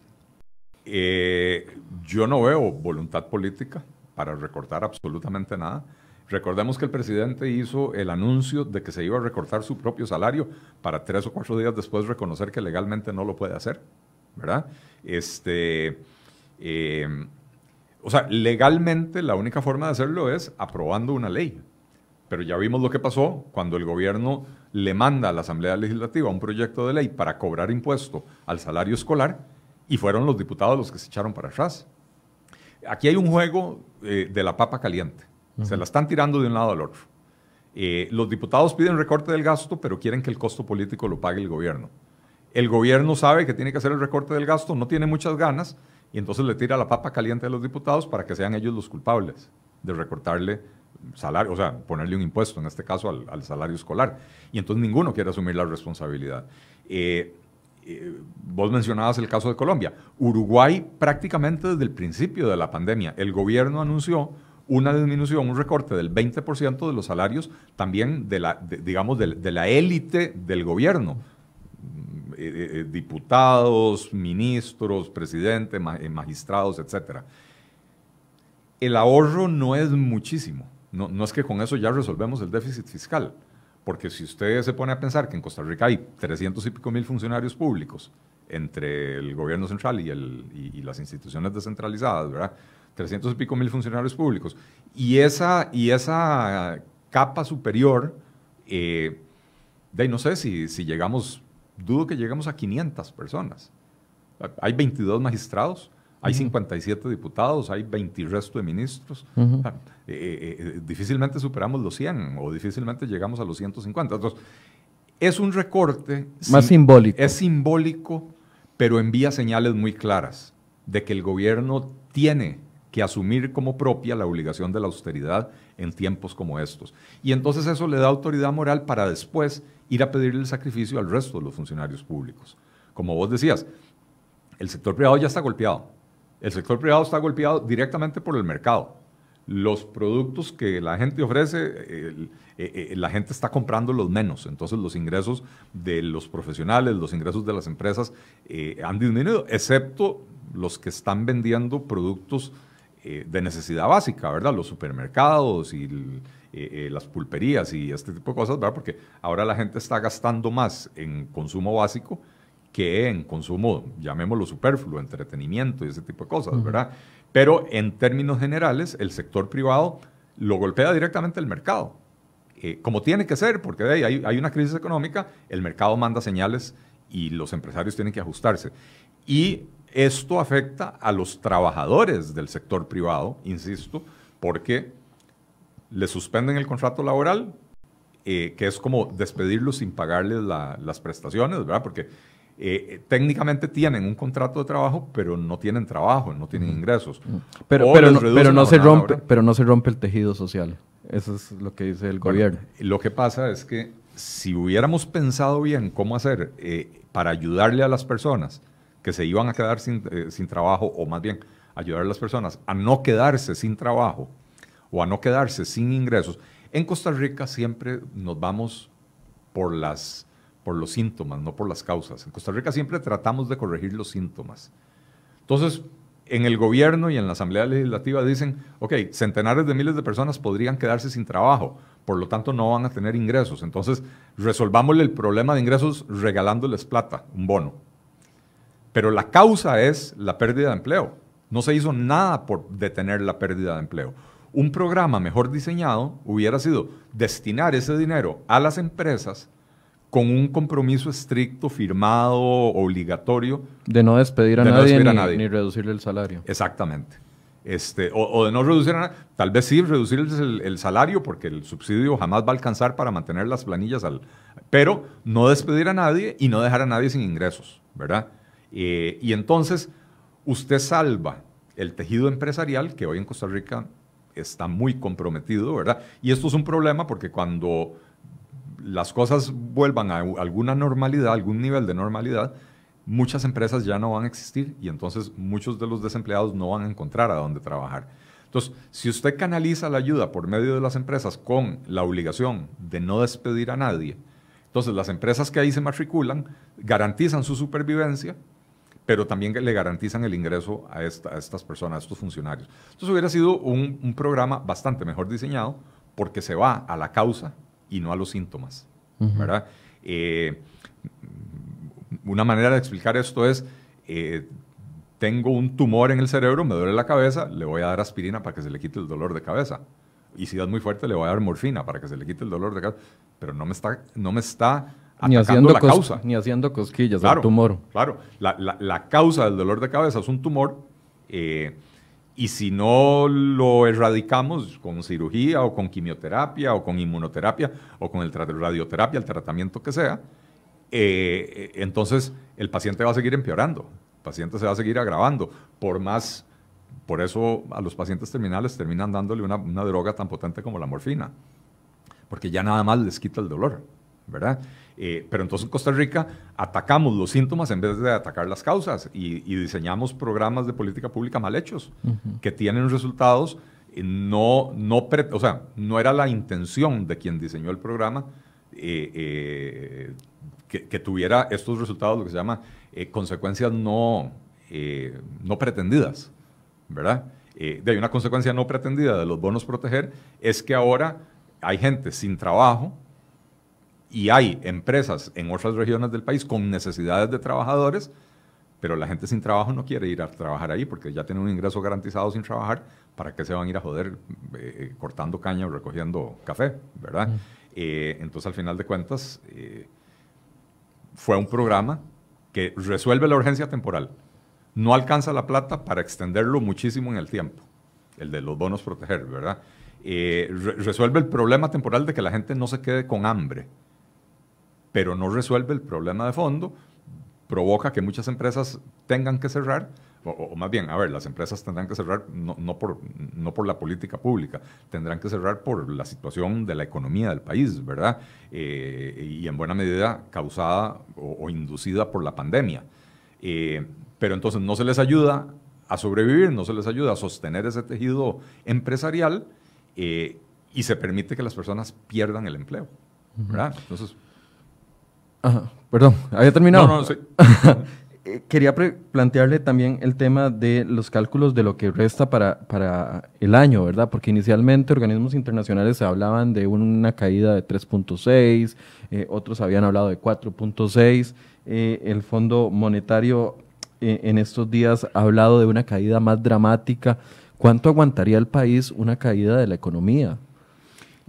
yo no veo voluntad política para recortar absolutamente nada. Recordemos que el presidente hizo el anuncio de que se iba a recortar su propio salario para tres o cuatro días después reconocer que legalmente no lo puede hacer, ¿verdad? Este, eh, o sea, legalmente la única forma de hacerlo es aprobando una ley. Pero ya vimos lo que pasó cuando el gobierno le manda a la Asamblea Legislativa un proyecto de ley para cobrar impuesto al salario escolar y fueron los diputados los que se echaron para atrás. Aquí hay un juego eh, de la papa caliente. Se la están tirando de un lado al otro. Eh, los diputados piden recorte del gasto, pero quieren que el costo político lo pague el gobierno. El gobierno sabe que tiene que hacer el recorte del gasto, no tiene muchas ganas, y entonces le tira la papa caliente a los diputados para que sean ellos los culpables de recortarle salario, o sea, ponerle un impuesto, en este caso al, salario escolar. Y entonces ninguno quiere asumir la responsabilidad. Eh, eh, vos mencionabas el caso de Colombia. Uruguay prácticamente desde el principio de la pandemia, el gobierno anunció una disminución, un recorte del 20% de los salarios también de la, digamos, de, la élite del gobierno. Mm, eh, eh, diputados, ministros, presidentes, magistrados, etc. El ahorro no es muchísimo. no es que con eso ya resolvemos el déficit fiscal porque si usted se pone a pensar que en Costa Rica hay 300 y pico mil funcionarios públicos entre el gobierno central y, las instituciones descentralizadas, ¿verdad? 300 y pico mil funcionarios públicos. Y esa, capa superior, eh, de no sé si llegamos, dudo que lleguemos a 500 personas. Hay 22 magistrados, hay 57 diputados, hay 20 y resto de ministros. Eh, eh, eh, difícilmente superamos los 100 o difícilmente llegamos a los 150. Entonces, es un recorte. Más simbólico. Es simbólico, pero envía señales muy claras de que el gobierno tiene que asumir como propia la obligación de la austeridad en tiempos como estos. Y entonces eso le da autoridad moral para después ir a pedirle el sacrificio al resto de los funcionarios públicos. Como vos decías, el sector privado ya está golpeado el sector privado está golpeado directamente por el mercado. Los productos que la gente ofrece, eh, eh, la gente está comprando los menos. Entonces los ingresos de los profesionales, los ingresos de las empresas eh, han disminuido, excepto los que están vendiendo productos de necesidad básica, ¿verdad? Los supermercados y las pulperías y este tipo de cosas, ¿verdad? Porque ahora la gente está gastando más en consumo básico que en consumo, llamémoslo superfluo, entretenimiento y ese tipo de cosas, ¿verdad? Pero en términos generales, el sector privado lo golpea directamente el mercado. Eh, como tiene que ser, porque hay, hay, una crisis económica, el mercado manda señales y los empresarios tienen que ajustarse. Y esto afecta a los trabajadores del sector privado, insisto, porque le suspenden el contrato laboral, eh, que es como despedirlos sin pagarles las prestaciones, ¿verdad? Porque eh, técnicamente tienen un contrato de trabajo, pero no tienen trabajo, no tienen ingresos. Pero, pero, no, pero no se rompe, pero no se rompe el tejido social. Eso es lo que dice el gobierno. Lo que pasa es que si hubiéramos pensado bien cómo hacer eh, para ayudarle a las personas que se iban a quedar sin, eh, sin trabajo, o más bien ayudar a las personas a no quedarse sin trabajo o a no quedarse sin ingresos, en Costa Rica siempre nos vamos por, las, por los síntomas, no por las causas. En Costa Rica siempre tratamos de corregir los síntomas. Entonces, en el gobierno y en la Asamblea Legislativa dicen, ok, centenares de miles de personas podrían quedarse sin trabajo, por lo tanto no van a tener ingresos. Entonces, resolvámosle el problema de ingresos regalándoles plata, un bono. Pero la causa es la pérdida de empleo. No se hizo nada por detener la pérdida de empleo. Un programa mejor diseñado hubiera sido destinar ese dinero a las empresas con un compromiso estricto, firmado, obligatorio. De no despedir a, nadie, ni, reducirle el salario. Exactamente. Este, o, de no reducir, a, tal vez sí reducir el, salario porque el subsidio jamás va a alcanzar para mantener las planillas, al, pero no despedir a nadie y no dejar a nadie sin ingresos, ¿verdad? Eh, y entonces usted salva el tejido empresarial que hoy en Costa Rica está muy comprometido, ¿verdad? Y esto es un problema porque cuando las cosas vuelvan a alguna normalidad, algún nivel de normalidad, muchas empresas ya no van a existir y entonces muchos de los desempleados no van a encontrar a dónde trabajar. Entonces, si usted canaliza la ayuda por medio de las empresas con la obligación de no despedir a nadie, entonces las empresas que ahí se matriculan garantizan su supervivencia, pero también le garantizan el ingreso a, estas personas, a estos funcionarios. Entonces hubiera sido un programa bastante mejor diseñado porque se va a la causa y no a los síntomas. ¿verdad? Eh, una manera de explicar esto es, eh, tengo un tumor en el cerebro, me duele la cabeza, le voy a dar aspirina para que se le quite el dolor de cabeza. Y si es muy fuerte, le voy a dar morfina para que se le quite el dolor de cabeza. Pero no me está, no me está ni haciendo la causa. Ni haciendo cosquillas claro, tumor. Claro, la, la, la, causa del dolor de cabeza es un tumor. Eh, y si no lo erradicamos con cirugía o con quimioterapia o con inmunoterapia o con el radioterapia, el tratamiento que sea, eh, entonces el paciente va a seguir empeorando, el paciente se va a seguir agravando. Por más, por eso a los pacientes terminales terminan dándole una, una droga tan potente como la morfina, porque ya nada más les quita el dolor, ¿verdad? Eh, pero entonces en Costa Rica atacamos los síntomas en vez de atacar las causas y, diseñamos programas de política pública mal hechos que tienen resultados. No, no, o sea, no era la intención de quien diseñó el programa eh, eh, que, tuviera estos resultados, lo que se llama consecuencias no, no pretendidas, ¿verdad? de una consecuencia no pretendida de los bonos proteger es que ahora hay gente sin trabajo, y hay empresas en otras regiones del país con necesidades de trabajadores, pero la gente sin trabajo no quiere ir a trabajar ahí porque ya tiene un ingreso garantizado sin trabajar, ¿para qué se van a ir a joder eh, cortando caña o recogiendo café? ¿Verdad? Eh, entonces, al final de cuentas, eh, fue un programa que resuelve la urgencia temporal. No alcanza la plata para extenderlo muchísimo en el tiempo, el de los bonos proteger, ¿verdad? resuelve el problema temporal de que la gente no se quede con hambre pero no resuelve el problema de fondo, provoca que muchas empresas tengan que cerrar, o, más bien, a ver, las empresas tendrán que cerrar no, por, no por la política pública, tendrán que cerrar por la situación de la economía del país, ¿verdad? Eh, y en buena medida causada o, inducida por la pandemia. Eh, pero entonces no se les ayuda a sobrevivir, no se les ayuda a sostener ese tejido empresarial eh, y se permite que las personas pierdan el empleo, ¿verdad? Entonces, perdón, había terminado. No, no, sí. Eh, quería plantearle también el tema de los cálculos de lo que resta para, para el año, ¿verdad? Porque inicialmente organismos internacionales hablaban de una caída de 3.6, eh, otros habían hablado de 4.6, eh, el Fondo Monetario en estos días ha hablado de una caída más dramática. ¿Cuánto aguantaría el país una caída de la economía?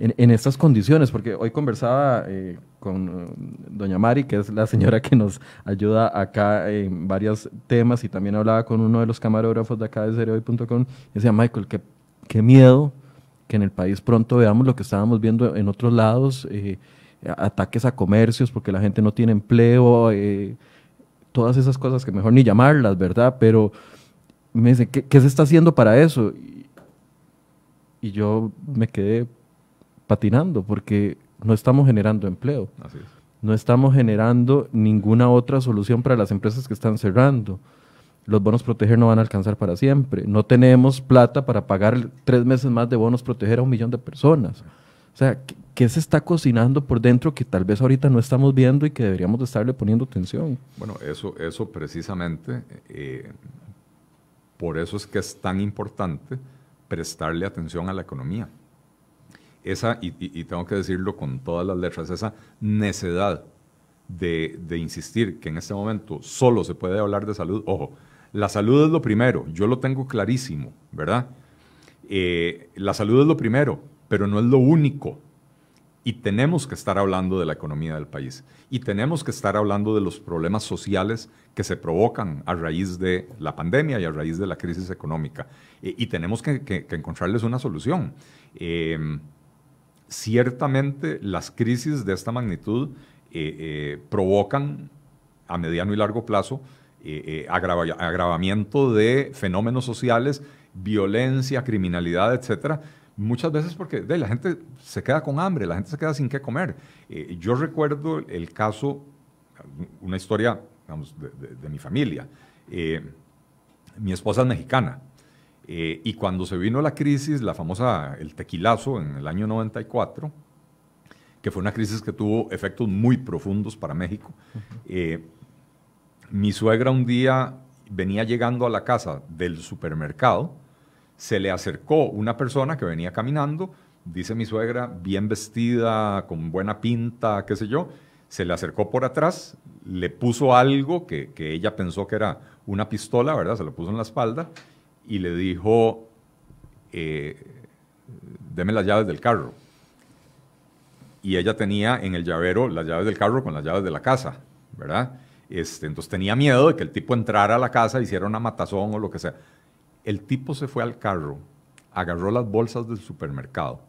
En, estas condiciones, porque hoy conversaba eh, con eh, doña Mari, que es la señora que nos ayuda acá en varios temas, y también hablaba con uno de los camarógrafos de acá de Cereoy.com, y decía, Michael, qué, qué, miedo que en el país pronto veamos lo que estábamos viendo en otros lados, eh, ataques a comercios porque la gente no tiene empleo, todas esas cosas que mejor ni llamarlas, ¿verdad? Pero me dice, ¿qué, qué se está haciendo para eso? y yo me quedé patinando porque no estamos generando empleo. no estamos generando ninguna otra solución para las empresas que están cerrando. Los bonos proteger no van a alcanzar para siempre. No tenemos plata para pagar tres meses más de bonos proteger a un millón de personas. O sea, ¿qué, se está cocinando por dentro que tal vez ahorita no estamos viendo y que deberíamos de estarle poniendo atención? Bueno, eso, eso precisamente, eh, por eso es que es tan importante prestarle atención a la economía. Esa, y, tengo que decirlo con todas las letras, esa necedad de, insistir que en este momento solo se puede hablar de salud. Ojo, la salud es lo primero, yo lo tengo clarísimo, ¿verdad? Eh, la salud es lo primero, pero no es lo único. Y tenemos que estar hablando de la economía del país. Y tenemos que estar hablando de los problemas sociales que se provocan a raíz de la pandemia y a raíz de la crisis económica. y tenemos que, encontrarles una solución. Em, ciertamente las crisis de esta magnitud eh, eh, provocan a mediano y largo plazo eh, agravamiento de fenómenos sociales, violencia, criminalidad, etcétera, Muchas veces porque la gente se queda con hambre, la gente se queda sin qué comer. Yo recuerdo el caso, una historia de, mi familia. Eh, mi esposa es mexicana. Eh, y cuando se vino la crisis, la famosa, el tequilazo en el año 94, que fue una crisis que tuvo efectos muy profundos para México, mi suegra un día venía llegando a la casa del supermercado se le acercó una persona que venía caminando, dice mi suegra, bien vestida, con buena pinta, qué sé yo, se le acercó por atrás, le puso algo que, ella pensó que era una pistola, ¿verdad? Se lo puso en la espalda y le dijo, eh, deme las llaves del carro. Y ella tenía en el llavero las llaves del carro con las llaves de la casa, ¿verdad? Este, entonces tenía miedo de que el tipo entrara a la casa, hiciera una matazón o lo que sea. El tipo se fue al carro, agarró las bolsas del supermercado,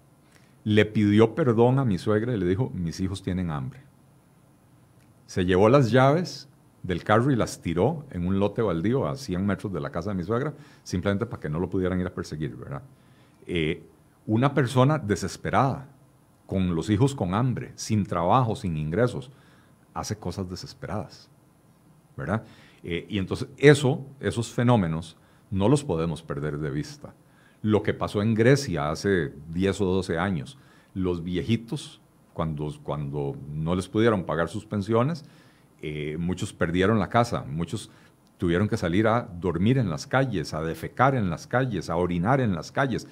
le pidió perdón a mi suegra y le dijo, mis hijos tienen hambre. Se llevó las llaves del carro y las tiró en un lote baldío a 100 metros de la casa de mi suegra, simplemente para que no lo pudieran ir a perseguir, ¿verdad? Eh, una persona desesperada, con los hijos con hambre, sin trabajo, sin ingresos, hace cosas desesperadas, ¿verdad? Eh, y entonces eso, esos fenómenos no los podemos perder de vista. Lo que pasó en Grecia hace 10 o 12 años, los viejitos, cuando, cuando no les pudieron pagar sus pensiones, eh, muchos perdieron la casa, muchos tuvieron que salir a dormir en las calles, a defecar en las calles, a orinar en las calles,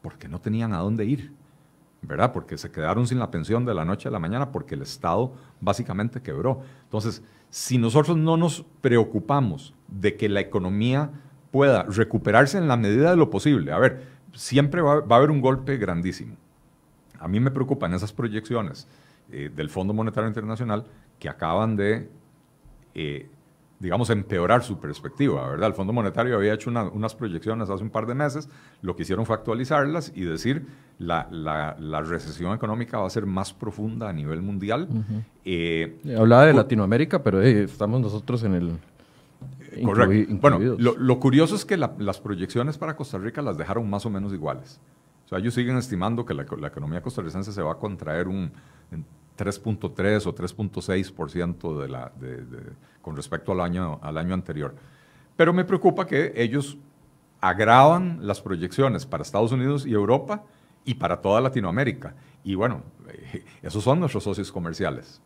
porque no tenían a dónde ir, ¿verdad? Porque se quedaron sin la pensión de la noche a la mañana porque el Estado básicamente quebró. Entonces, si nosotros no nos preocupamos de que la economía pueda recuperarse en la medida de lo posible. A ver, siempre va, a haber un golpe grandísimo. A mí me preocupan esas proyecciones eh, del Fondo Monetario Internacional que acaban de, eh, digamos, empeorar su perspectiva, ¿verdad? El Fondo Monetario había hecho unas proyecciones hace un par de meses, lo que hicieron fue actualizarlas y decir la, la, recesión económica va a ser más profunda a nivel mundial. Eh, Hablaba de Latinoamérica, pero estamos nosotros en el Correcto. Bueno, lo, curioso es que las proyecciones para Costa Rica las dejaron más o menos iguales. O sea, ellos siguen estimando que la, economía costarricense se va a contraer un 3.3 o 3.6% de la, con respecto al año, al año anterior. Pero me preocupa que ellos agravan las proyecciones para Estados Unidos y Europa y para toda Latinoamérica. Y bueno, eh, esos son nuestros socios comerciales.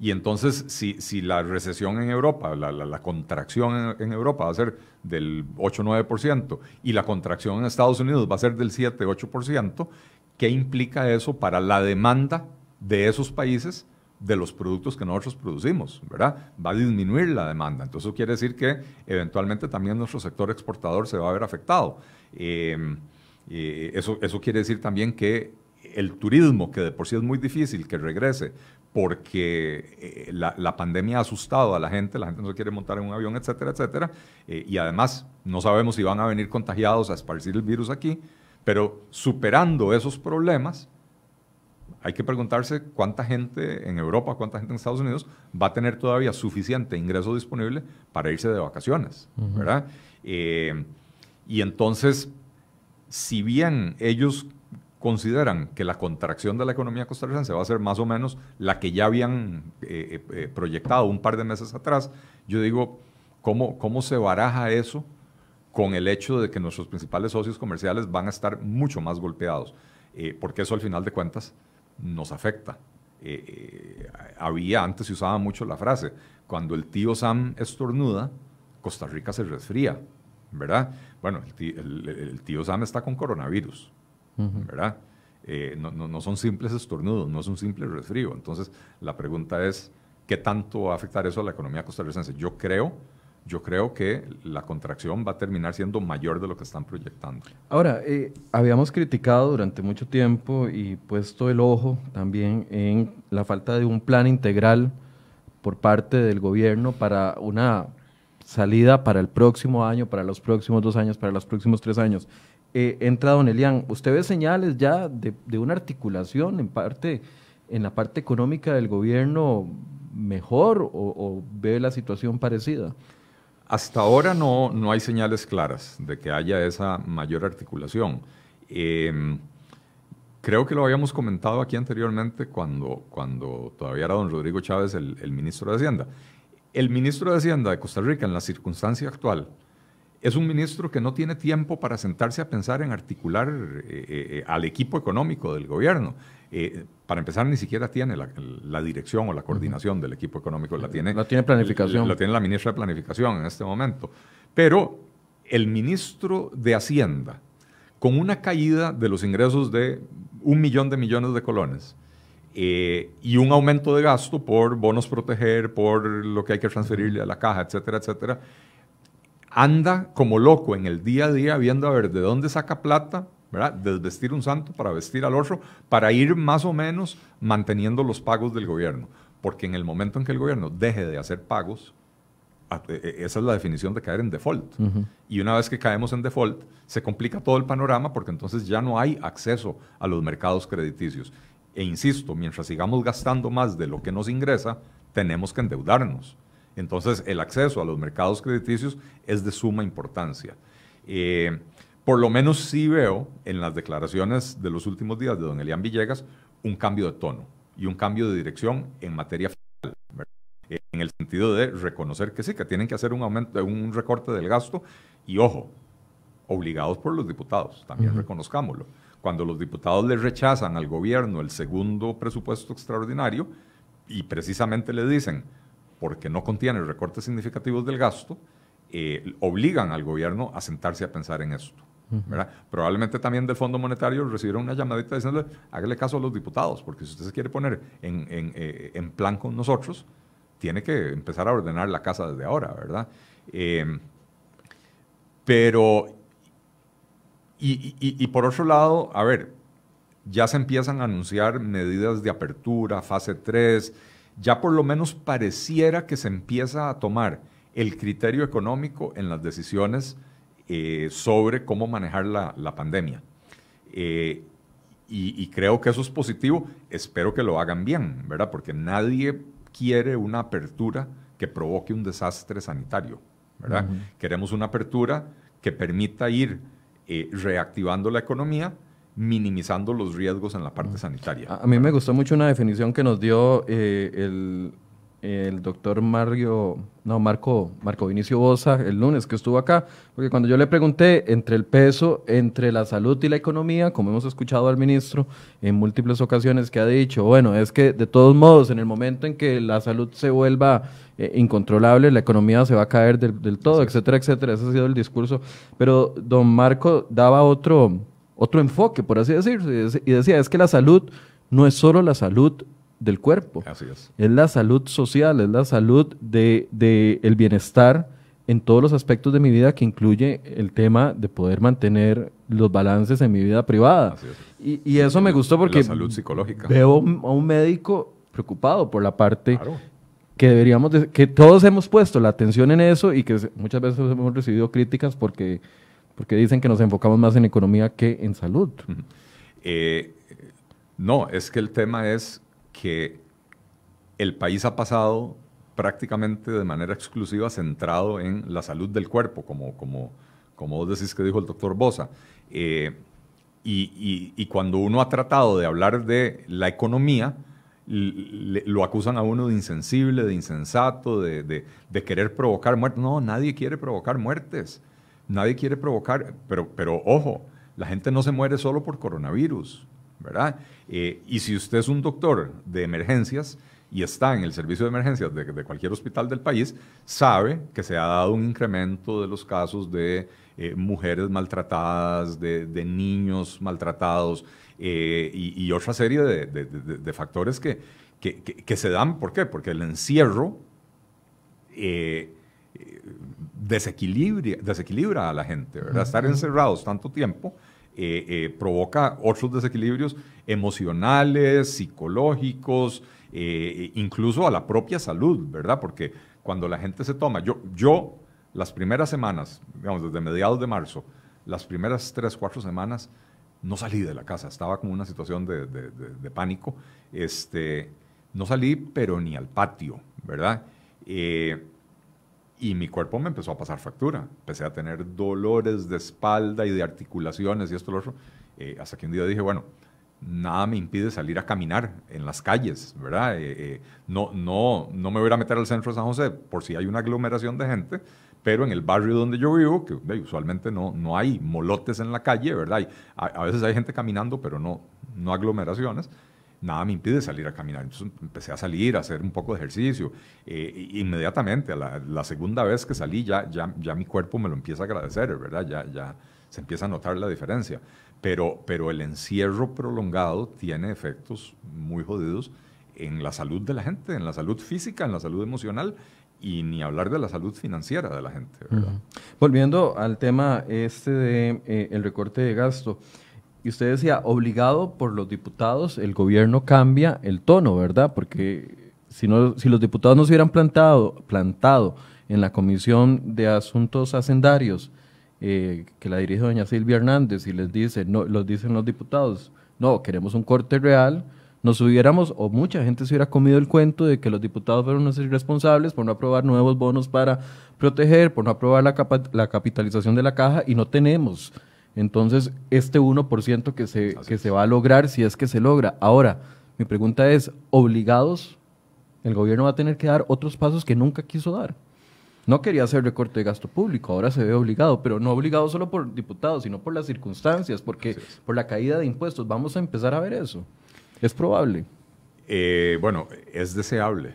Y entonces, si, si la recesión en Europa, la, la, contracción en, Europa va a ser del 8-9% y la contracción en Estados Unidos va a ser del 7-8%, ¿qué implica eso para la demanda de esos países de los productos que nosotros producimos? ¿verdad? Va a disminuir la demanda. Entonces, eso quiere decir que eventualmente también nuestro sector exportador se va a ver afectado. Eh, eh, eso, eso quiere decir también que el turismo, que de por sí es muy difícil que regrese porque eh, la, pandemia ha asustado a la gente, la gente no se quiere montar en un avión, etcétera, etcétera, y además no sabemos si van a venir contagiados a esparcir el virus aquí, pero superando esos problemas, hay que preguntarse cuánta gente en Europa, cuánta gente en Estados Unidos va a tener todavía suficiente ingreso disponible para irse de vacaciones, ¿verdad? Eh, y entonces, si bien ellos consideran que la contracción de la economía costarricense va a ser más o menos la que ya habían eh, eh, proyectado un par de meses atrás, yo digo, ¿cómo, ¿cómo se baraja eso con el hecho de que nuestros principales socios comerciales van a estar mucho más golpeados? porque eso al final de cuentas nos afecta. había, antes se usaba mucho la frase, cuando el tío Sam estornuda, Costa Rica se resfría, ¿verdad? Bueno, el tío Sam está con coronavirus. ¿verdad? Eh, no, son simples estornudos, no es un simple resfrío. Entonces, la pregunta es, ¿qué tanto va a afectar eso a la economía costarricense? Yo creo, yo creo que la contracción va a terminar siendo mayor de lo que están proyectando. Ahora, eh, habíamos criticado durante mucho tiempo y puesto el ojo también en la falta de un plan integral por parte del gobierno para una salida para el próximo año, para los próximos dos años, para los próximos tres años eh, entra don Elian, ¿usted ve señales ya de, una articulación en parte, en la parte económica del gobierno mejor o, ve la situación parecida? Hasta ahora no, no hay señales claras de que haya esa mayor articulación. Em, creo que lo habíamos comentado aquí anteriormente cuando, cuando todavía era don Rodrigo Chávez el, ministro de Hacienda. El ministro de Hacienda de Costa Rica, en la circunstancia actual, es un ministro que no tiene tiempo para sentarse a pensar en articular eh, eh, eh, al equipo económico del gobierno. Para empezar, ni siquiera tiene la, dirección o la coordinación del equipo económico. La tiene, la tiene planificación. La, tiene la ministra de Planificación en este momento. Pero el ministro de Hacienda, con una caída de los ingresos de un millón de millones de colones, y un aumento de gasto por bonos proteger, por lo que hay que transferirle a la caja, etcétera, etcétera, anda como loco en el día a día viendo a ver de dónde saca plata, ¿verdad? Desvestir un santo para vestir al otro, para ir más o menos manteniendo los pagos del gobierno. Porque en el momento en que el gobierno deje de hacer pagos, e, e, esa es la definición de caer en default. Y una vez que caemos en default, se complica todo el panorama porque entonces ya no hay acceso a los mercados crediticios. E insisto, mientras sigamos gastando más de lo que nos ingresa, tenemos que endeudarnos. Entonces, el acceso a los mercados crediticios es de suma importancia. Eh, por lo menos sí veo en las declaraciones de los últimos días de don Elian Villegas un cambio de tono y un cambio de dirección en materia fiscal, en el sentido de reconocer que sí, que tienen que hacer un aumento, un recorte del gasto y ojo, obligados por los diputados, también reconozcámoslo. Cuando los diputados le rechazan al gobierno el segundo presupuesto extraordinario y precisamente le dicen, porque no contiene recortes significativos del gasto, eh, obligan al gobierno a sentarse a pensar en esto. Probablemente también del Fondo Monetario recibieron una llamadita diciendo, hágale caso a los diputados, porque si usted se quiere poner en, eh, plan con nosotros, tiene que empezar a ordenar la casa desde ahora, ¿verdad? Em, pero, y, y por otro lado, a ver, ya se empiezan a anunciar medidas de apertura, fase 3, ya por lo menos pareciera que se empieza a tomar el criterio económico en las decisiones eh, sobre cómo manejar la, pandemia. Eh, y, creo que eso es positivo. Espero que lo hagan bien, ¿verdad? Porque nadie quiere una apertura que provoque un desastre sanitario, ¿verdad? Queremos una apertura que permita ir eh, reactivando la economía minimizando los riesgos en la parte sanitaria. A, mí me gustó mucho una definición que nos dio eh, el, el, doctor Mario, no, Marco, Marco Vinicio Bosa el lunes que estuvo acá, porque cuando yo le pregunté entre el peso, entre la salud y la economía, como hemos escuchado al ministro en múltiples ocasiones que ha dicho, bueno, es que de todos modos, en el momento en que la salud se vuelva eh, incontrolable, la economía se va a caer del, del todo, etcétera, etcétera, ese ha sido el discurso, pero don Marco daba otro otro enfoque, por así decirlo, y decía, es que la salud no es solo la salud del cuerpo, así es. es la salud social, es la salud de, de, el bienestar en todos los aspectos de mi vida que incluye el tema de poder mantener los balances en mi vida privada. Y, y, eso me gustó porque la salud psicológica. veo a un médico preocupado por la parte que deberíamos, que todos hemos puesto la atención en eso y que muchas veces hemos recibido críticas porque porque dicen que nos enfocamos más en economía que en salud. Eh, no, es que el tema es que el país ha pasado prácticamente de manera exclusiva centrado en la salud del cuerpo, como, como, como vos decís que dijo el doctor Bosa. Eh, y, cuando uno ha tratado de hablar de la economía, lo acusan a uno de insensible, de insensato, de, querer provocar muertes. No, nadie quiere provocar muertes. Nadie quiere provocar, pero, pero ojo, la gente no se muere solo por coronavirus, ¿verdad? Eh, y si usted es un doctor de emergencias y está en el servicio de emergencias de, de cualquier hospital del país, sabe que se ha dado un incremento de los casos de eh, mujeres maltratadas, de, niños maltratados eh, y, otra serie de, factores que, que, se dan. ¿Por qué? Porque el encierro desequilibra, desequilibra, a la gente, ¿verdad? Estar encerrados tanto tiempo provoca otros desequilibrios emocionales, psicológicos, incluso a la propia salud, ¿verdad? Porque cuando la gente se toma, yo, yo las primeras semanas, digamos, desde mediados de marzo, las primeras tres, cuatro semanas, no salí de la casa, estaba como una situación de, pánico. Este, no salí, pero ni al patio, ¿verdad? Eh, y mi cuerpo me empezó a pasar factura. Empecé a tener dolores de espalda y de articulaciones y esto y lo otro. Eh, hasta que un día dije, bueno, nada me impide salir a caminar en las calles, ¿verdad? Eh, no, no, no me voy a meter al centro de San José por si hay una aglomeración de gente, pero en el barrio donde yo vivo, que usualmente no, no hay molotes en la calle, ¿verdad? a, veces hay gente caminando, pero no, no aglomeraciones. Nada me impide salir a caminar. Entonces empecé a salir, a hacer un poco de ejercicio. Eh, inmediatamente, la, la, segunda vez que salí, ya, ya, ya mi cuerpo me lo empieza a agradecer, ¿verdad? Ya, ya se empieza a notar la diferencia. Pero, pero el encierro prolongado tiene efectos muy jodidos en la salud de la gente, en la salud física, en la salud emocional y ni hablar de la salud financiera de la gente. Volviendo al tema este de eh, el recorte de gasto, y usted decía, obligado por los diputados, el gobierno cambia el tono, ¿verdad? Porque si, no, si los diputados no se hubieran plantado, plantado en la Comisión de Asuntos Hacendarios, eh, que la dirige doña Silvia Hernández, y les dice, no, los dicen los diputados, no, queremos un corte real, nos hubiéramos, o mucha gente se hubiera comido el cuento de que los diputados fueron unos irresponsables por no aprobar nuevos bonos para proteger, por no aprobar la, la capitalización de la caja, y no tenemos. Entonces, este 1% que se, que se va a lograr, si es que se logra. Ahora, mi pregunta es, ¿obligados? El gobierno va a tener que dar otros pasos que nunca quiso dar. No quería hacer recorte de gasto público, ahora se ve obligado, pero no obligado solo por diputados, sino por las circunstancias, porque por la caída de impuestos. Vamos a empezar a ver eso. ¿Es probable? Eh, bueno, es deseable.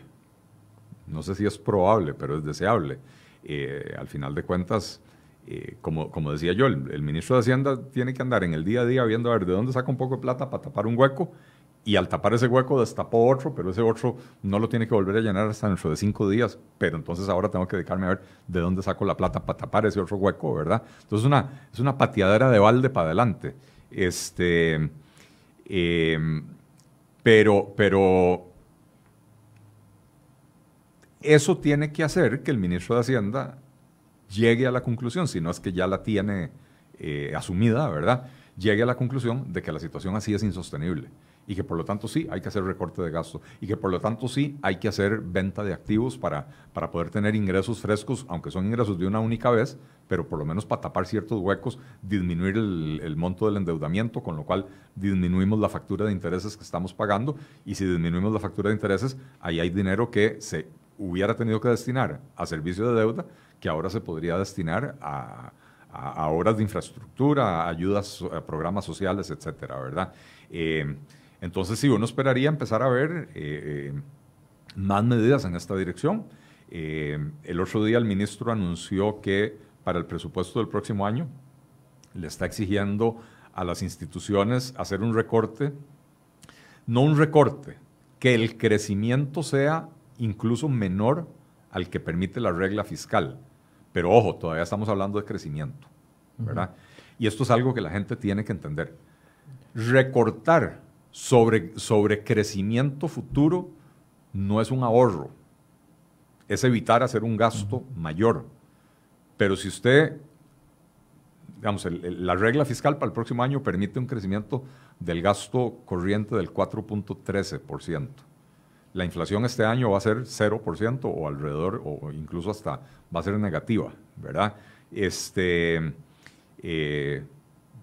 No sé si es probable, pero es deseable. Eh, al final de cuentas, eh, como, como decía yo, el, ministro de Hacienda tiene que andar en el día a día viendo a ver de dónde saca un poco de plata para tapar un hueco y al tapar ese hueco destapó otro, pero ese otro no lo tiene que volver a llenar hasta dentro de cinco días, pero entonces ahora tengo que dedicarme a ver de dónde saco la plata para tapar ese otro hueco, ¿verdad? Entonces una, es una pateadera de balde para adelante. Este, pero, pero eso tiene que hacer que el ministro de Hacienda llegue a la conclusión, si no es que ya la tiene eh, asumida, ¿verdad? Llegue a la conclusión de que la situación así es insostenible y que por lo tanto sí hay que hacer recorte de gasto y que por lo tanto sí hay que hacer venta de activos para, para poder tener ingresos frescos, aunque son ingresos de una única vez, pero por lo menos para tapar ciertos huecos, disminuir el, monto del endeudamiento, con lo cual disminuimos la factura de intereses que estamos pagando y si disminuimos la factura de intereses, ahí hay dinero que se hubiera tenido que destinar a servicio de deuda, que ahora se podría destinar a, a, obras de infraestructura, ayudas, a programas sociales, etcétera, ¿verdad? Eh, entonces, sí, uno esperaría empezar a ver eh, eh, más medidas en esta dirección. El otro día el ministro anunció que para el presupuesto del próximo año le está exigiendo a las instituciones hacer un recorte, no un recorte, que el crecimiento sea incluso menor al que permite la regla fiscal. Pero ojo, todavía estamos hablando de crecimiento, ¿verdad? Y esto es algo que la gente tiene que entender. Recortar sobre, sobre crecimiento futuro no es un ahorro, es evitar hacer un gasto mayor. Pero si usted, digamos, la regla fiscal para el próximo año permite un crecimiento del gasto corriente del 4.13%. La inflación este año va a ser 0% o alrededor, o incluso hasta va a ser negativa, ¿verdad? Este, eh,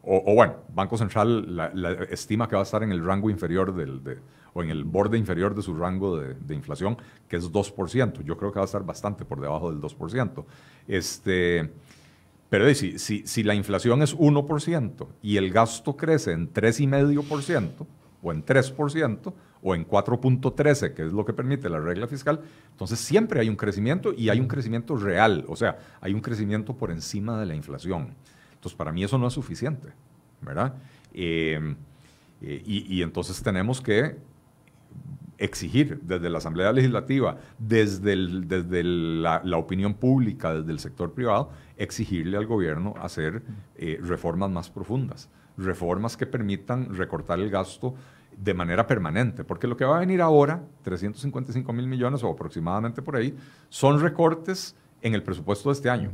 o, bueno, Banco Central la, estima que va a estar en el rango inferior del, o en el borde inferior de su rango de, inflación, que es 2%. Yo creo que va a estar bastante por debajo del 2%. Este, pero si, si, si la inflación es 1% y el gasto crece en 3,5% o en 3%, o en 4.13, que es lo que permite la regla fiscal, entonces siempre hay un crecimiento y hay un crecimiento real, o sea, hay un crecimiento por encima de la inflación. Entonces, para mí eso no es suficiente, ¿verdad? Eh, eh, y, entonces tenemos que exigir desde la Asamblea Legislativa, desde, desde la, opinión pública, desde el sector privado, exigirle al gobierno hacer eh, reformas más profundas, reformas que permitan recortar el gasto de manera permanente, porque lo que va a venir ahora, 355 mil millones o aproximadamente por ahí, son recortes en el presupuesto de este año,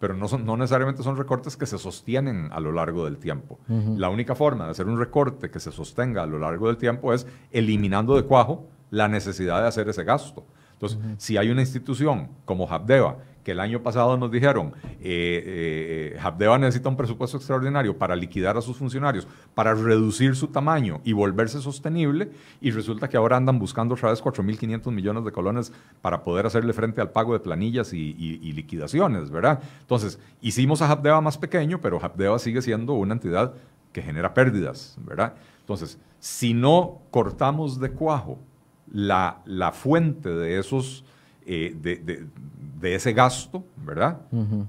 pero no, son, no necesariamente son recortes que se sostienen a lo largo del tiempo. La única forma de hacer un recorte que se sostenga a lo largo del tiempo es eliminando de cuajo la necesidad de hacer ese gasto. Entonces, si hay una institución como Habdeba que el año pasado nos dijeron, eh, eh, necesita un presupuesto extraordinario para liquidar a sus funcionarios, para reducir su tamaño y volverse sostenible, y resulta que ahora andan buscando otra vez 4.500 millones de colones para poder hacerle frente al pago de planillas y, liquidaciones, ¿verdad? Entonces, hicimos a Habdeba más pequeño, pero Habdeba sigue siendo una entidad que genera pérdidas, ¿verdad? Entonces, si no cortamos de cuajo la, la fuente de esos... Eh, de ese gasto, ¿verdad?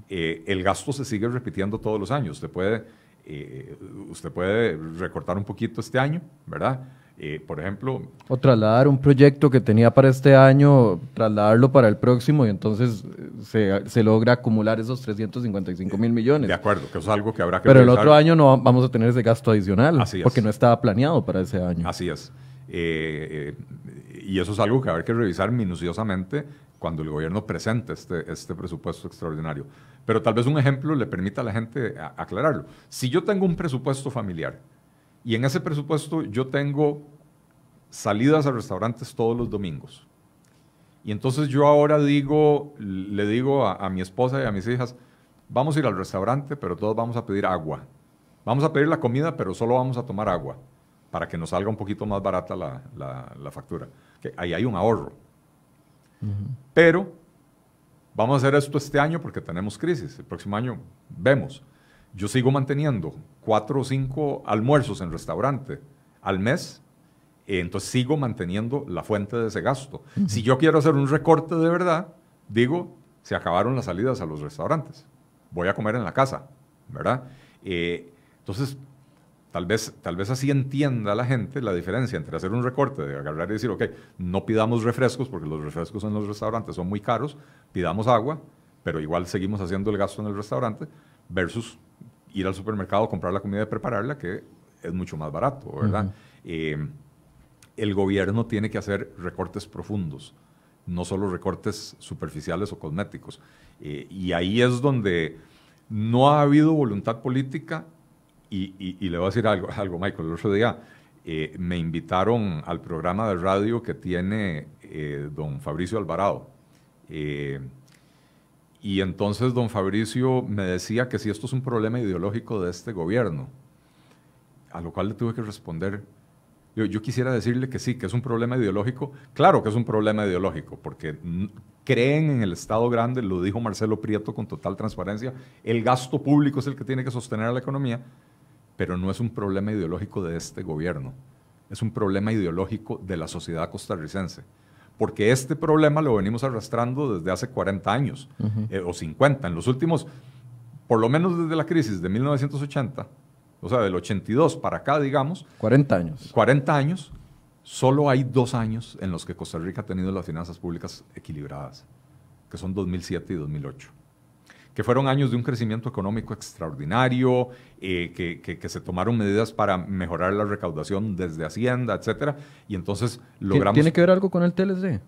Eh, el gasto se sigue repitiendo todos los años. Usted puede, eh, usted puede recortar un poquito este año, ¿verdad? Eh, por ejemplo... O trasladar un proyecto que tenía para este año, trasladarlo para el próximo y entonces se, se logra acumular esos 355 mil millones. De acuerdo, que eso es algo que habrá que Pero el otro año no vamos a tener ese gasto adicional, porque no estaba planeado para ese año. Así es. y eso es algo que habrá que revisar minuciosamente cuando el gobierno presente este, este presupuesto extraordinario. Pero tal vez un ejemplo le permita a la gente aclararlo. Si yo tengo un presupuesto familiar y en ese presupuesto yo tengo salidas a restaurantes todos los domingos, y entonces yo ahora digo, le digo a, mi esposa y a mis hijas, vamos a ir al restaurante, pero todos vamos a pedir agua. Vamos a pedir la comida, pero solo vamos a tomar agua, para que nos salga un poquito más barata la, la factura. Ahí hay un ahorro. Pero vamos a hacer esto este año porque tenemos crisis. El próximo año vemos. Yo sigo manteniendo cuatro o cinco almuerzos en restaurante al mes, entonces sigo manteniendo la fuente de ese gasto. Si yo quiero hacer un recorte de verdad, digo, se acabaron las salidas a los restaurantes. Voy a comer en la casa, ¿verdad? Eh, entonces, Tal vez, tal vez así entienda la gente la diferencia entre hacer un recorte de agarrar y decir, ok, no pidamos refrescos porque los refrescos en los restaurantes son muy caros, pidamos agua, pero igual seguimos haciendo el gasto en el restaurante, versus ir al supermercado, comprar la comida y prepararla, que es mucho más barato, ¿verdad? Eh, el gobierno tiene que hacer recortes profundos, no solo recortes superficiales o cosméticos. Eh, y ahí es donde no ha habido voluntad política y, le voy a decir algo, algo Michael. El otro día eh, me invitaron al programa de radio que tiene eh, don Fabricio Alvarado. Eh, y entonces don Fabricio me decía que si esto es un problema ideológico de este gobierno, a lo cual le tuve que responder, yo, yo, quisiera decirle que sí, que es un problema ideológico. Claro que es un problema ideológico, porque creen en el Estado grande, lo dijo Marcelo Prieto con total transparencia, el gasto público es el que tiene que sostener a la economía, pero no es un problema ideológico de este gobierno, es un problema ideológico de la sociedad costarricense. Porque este problema lo venimos arrastrando desde hace 40 años eh, o 50. En los últimos, por lo menos desde la crisis de 1980, o sea, del 82 para acá, digamos. 40 años. 40 años, solo hay dos años en los que Costa Rica ha tenido las finanzas públicas equilibradas, que son 2007 y 2008 que fueron años de un crecimiento económico extraordinario, eh, que, se tomaron medidas para mejorar la recaudación desde Hacienda, etcétera, y entonces logramos... ¿Tiene que ver algo con el TLC?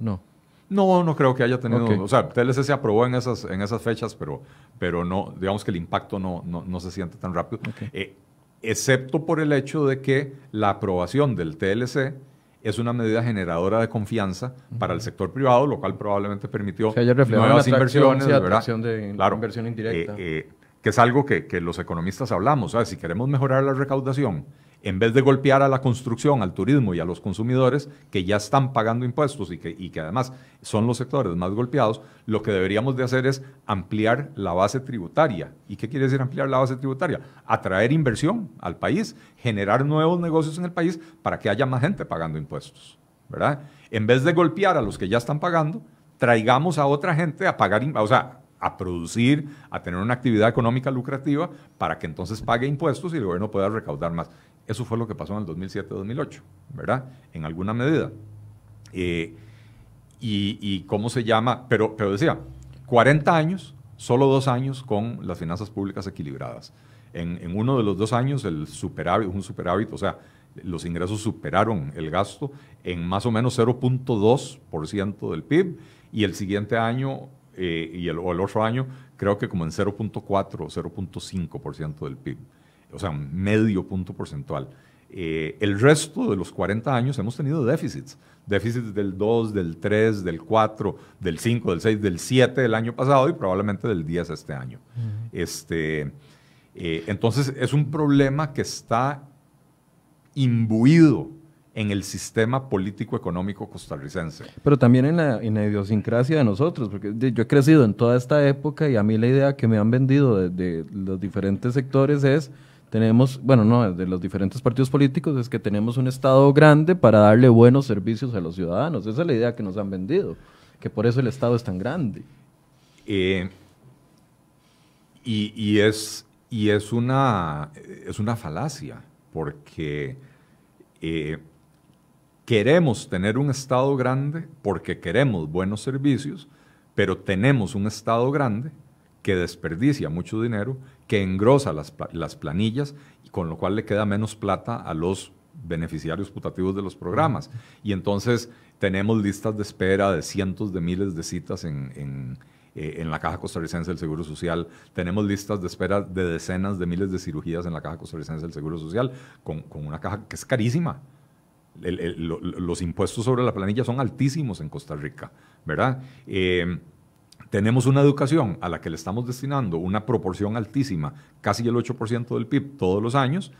No. No, no creo que haya tenido... O sea, TLC se aprobó en esas, en esas fechas, pero, pero no, digamos que el impacto no, no, se siente tan rápido. Eh, excepto por el hecho de que la aprobación del TLC es una medida generadora de confianza para el sector privado, lo cual probablemente permitió nuevas inversiones, de inversión indirecta. Eh, eh, que es algo que, que los economistas hablamos. ¿sabes? Si queremos mejorar la recaudación, en vez de golpear a la construcción, al turismo y a los consumidores que ya están pagando impuestos y que, además son los sectores más golpeados, lo que deberíamos de hacer es ampliar la base tributaria. ¿Y qué quiere decir ampliar la base tributaria? Atraer inversión al país, generar nuevos negocios en el país para que haya más gente pagando impuestos. ¿verdad? En vez de golpear a los que ya están pagando, traigamos a otra gente a pagar, o sea, a producir, a tener una actividad económica lucrativa para que entonces pague impuestos y el gobierno pueda recaudar más. Eso fue lo que pasó en el 2007-2008, ¿verdad? En alguna medida. Eh, y, cómo se llama, pero, pero decía, 40 años, solo dos años con las finanzas públicas equilibradas. En, en, uno de los dos años, el superávit, un superávit, o sea, los ingresos superaron el gasto en más o menos 0.2% del PIB y el siguiente año eh, y el, o el otro año creo que como en 0.4 o 0.5% del PIB, o sea, medio punto porcentual. Eh, el resto de los 40 años hemos tenido déficits, déficits del 2, del 3, del 4, del 5, del 6, del 7 del año pasado y probablemente del 10 este año. este, eh, entonces es un problema que está imbuido en el sistema político-económico costarricense. Pero también en la, idiosincrasia de nosotros, porque yo he crecido en toda esta época y a mí la idea que me han vendido de, los diferentes sectores es, tenemos, bueno, no, de los diferentes partidos políticos, es que tenemos un Estado grande para darle buenos servicios a los ciudadanos. Esa es la idea que nos han vendido, que por eso el Estado es tan grande. Eh, y, y, es, y es, una, es una falacia, porque... Eh, queremos tener un Estado grande porque queremos buenos servicios, pero tenemos un Estado grande que desperdicia mucho dinero, que engrosa las, las planillas, y con lo cual le queda menos plata a los beneficiarios putativos de los programas. Y entonces tenemos listas de espera de cientos de miles de citas en, en, eh, en, la Caja Costarricense del Seguro Social, tenemos listas de espera de decenas de miles de cirugías en la Caja Costarricense del Seguro Social, con, con una caja que es carísima los impuestos sobre la planilla son altísimos en Costa Rica, ¿verdad? Eh, tenemos una educación a la que le estamos destinando una proporción altísima, casi el 8% del PIB todos los años,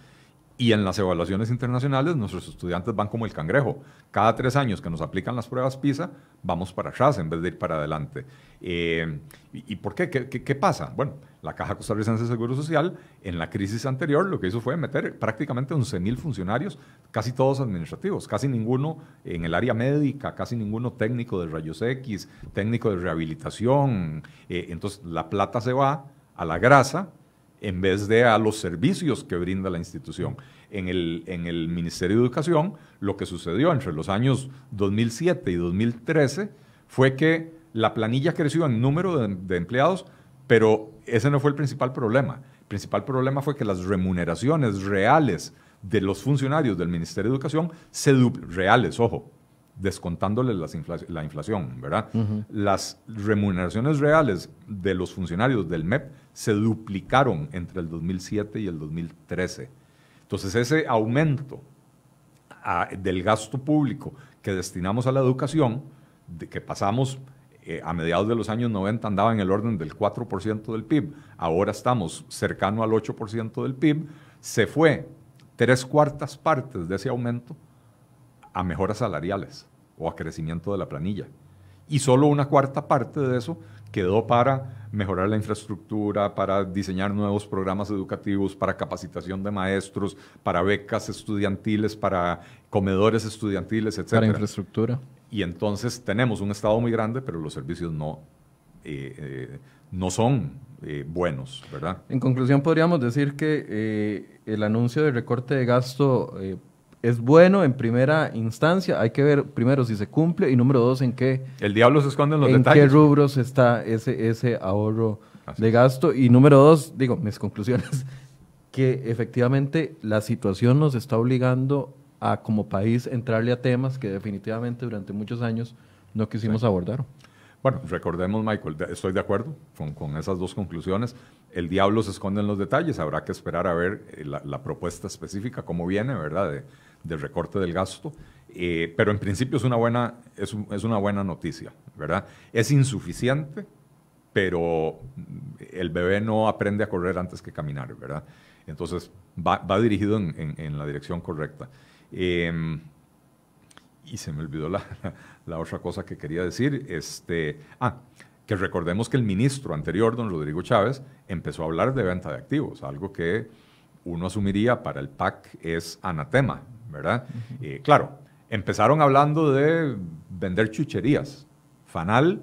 y en las evaluaciones internacionales nuestros estudiantes van como el cangrejo. Cada tres años que nos aplican las pruebas PISA, vamos para atrás en vez de ir para adelante. Eh, ¿Y por qué? qué? pasa? Bueno, la Caja Costarricense de Seguro Social en la crisis anterior lo que hizo fue meter prácticamente 11.000 funcionarios, casi todos administrativos, casi ninguno en el área médica, casi ninguno técnico de rayos X, técnico de rehabilitación. Eh, entonces la plata se va a la grasa en vez de a los servicios que brinda la institución. En el, en el Ministerio de Educación, lo que sucedió entre los años 2007 y 2013 fue que la planilla creció en número de, empleados, pero ese no fue el principal problema. El principal problema fue que las remuneraciones reales de los funcionarios del Ministerio de Educación se reales, ojo, descontándole la inflación, ¿verdad? Las remuneraciones reales de los funcionarios del MEP se duplicaron entre el 2007 y el 2013. Entonces ese aumento del gasto público que destinamos a la educación, de que pasamos eh, a mediados de los años 90 andaba en el orden del 4% del PIB, ahora estamos cercano al 8% del PIB, se fue tres cuartas partes de ese aumento a mejoras salariales o a crecimiento de la planilla. Y solo una cuarta parte de eso quedó para mejorar la infraestructura, para diseñar nuevos programas educativos, para capacitación de maestros, para becas estudiantiles, para comedores estudiantiles, etc. Para infraestructura. Y entonces tenemos un Estado muy grande, pero los servicios no, eh, eh, no son eh, buenos, ¿verdad? En conclusión, podríamos decir que el anuncio de recorte de gasto es bueno en primera instancia, hay que ver primero si se cumple y número dos en qué... El diablo se esconde en los detalles. En qué rubros está ese, ese ahorro de gasto. Y número dos, digo, mis conclusiones, que efectivamente la situación nos está obligando a como país entrarle a temas que definitivamente durante muchos años no quisimos abordar. Bueno, recordemos, Michael, estoy de acuerdo con, con, esas dos conclusiones. El diablo se esconde en los detalles, habrá que esperar a ver eh, la, la propuesta específica, cómo viene, ¿verdad? De, del recorte del gasto, eh, pero en principio es una, buena, es, una buena noticia, ¿verdad? Es insuficiente, pero el bebé no aprende a correr antes que caminar, ¿verdad? Entonces va, dirigido en, la dirección correcta. Em, y se me olvidó la, la, otra cosa que quería decir. Este, ah, que recordemos que el ministro anterior, don Rodrigo Chávez, empezó a hablar de venta de activos, algo que uno asumiría para el PAC es anatema, ¿verdad? Eh, claro, empezaron hablando de vender chucherías, Fanal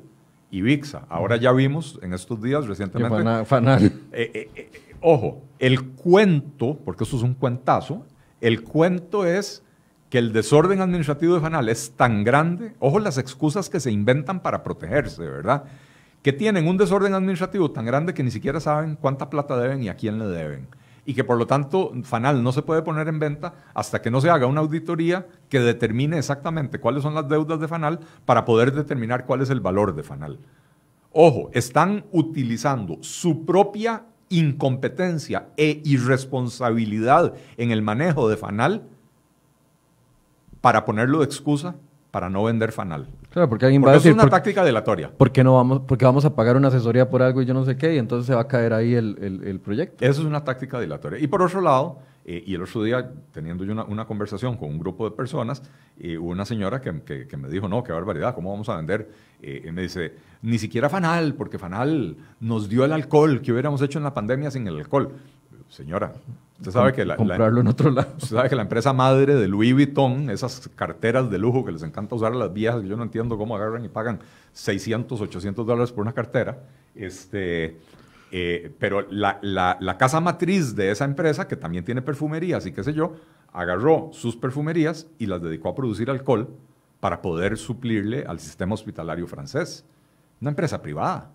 y VIXA. Ahora ya vimos en estos días recientemente... Fanal. Eh, eh, ojo, el cuento, porque eso es un cuentazo, el cuento es que el desorden administrativo de Fanal es tan grande, ojo las excusas que se inventan para protegerse, ¿verdad? Que tienen un desorden administrativo tan grande que ni siquiera saben cuánta plata deben y a quién le deben y que por lo tanto Fanal no se puede poner en venta hasta que no se haga una auditoría que determine exactamente cuáles son las deudas de Fanal para poder determinar cuál es el valor de Fanal. Ojo, están utilizando su propia incompetencia e irresponsabilidad en el manejo de Fanal para ponerlo de excusa para no vender Fanal. Claro, porque alguien va a decir... es una táctica delatoria. Porque no vamos, porque vamos a pagar una asesoría por algo y yo no sé qué, y entonces se va a caer ahí el, proyecto. Eso es una táctica dilatoria. Y por otro lado, eh, y el otro día, teniendo yo una, conversación con un grupo de personas, eh, hubo una señora que, me dijo, no, qué barbaridad, ¿cómo vamos a vender? Eh, y me dice, ni siquiera Fanal, porque Fanal nos dio el alcohol que hubiéramos hecho en la pandemia sin el alcohol. Señora, usted sabe que la, comprarlo en otro lado. Usted sabe que la empresa madre de Louis Vuitton, esas carteras de lujo que les encanta usar a las viejas, que yo no entiendo cómo agarran y pagan 600, 800 dólares por una cartera, este, eh, pero la, la, casa matriz de esa empresa, que también tiene perfumerías y qué sé yo, agarró sus perfumerías y las dedicó a producir alcohol para poder suplirle al sistema hospitalario francés. Una empresa privada,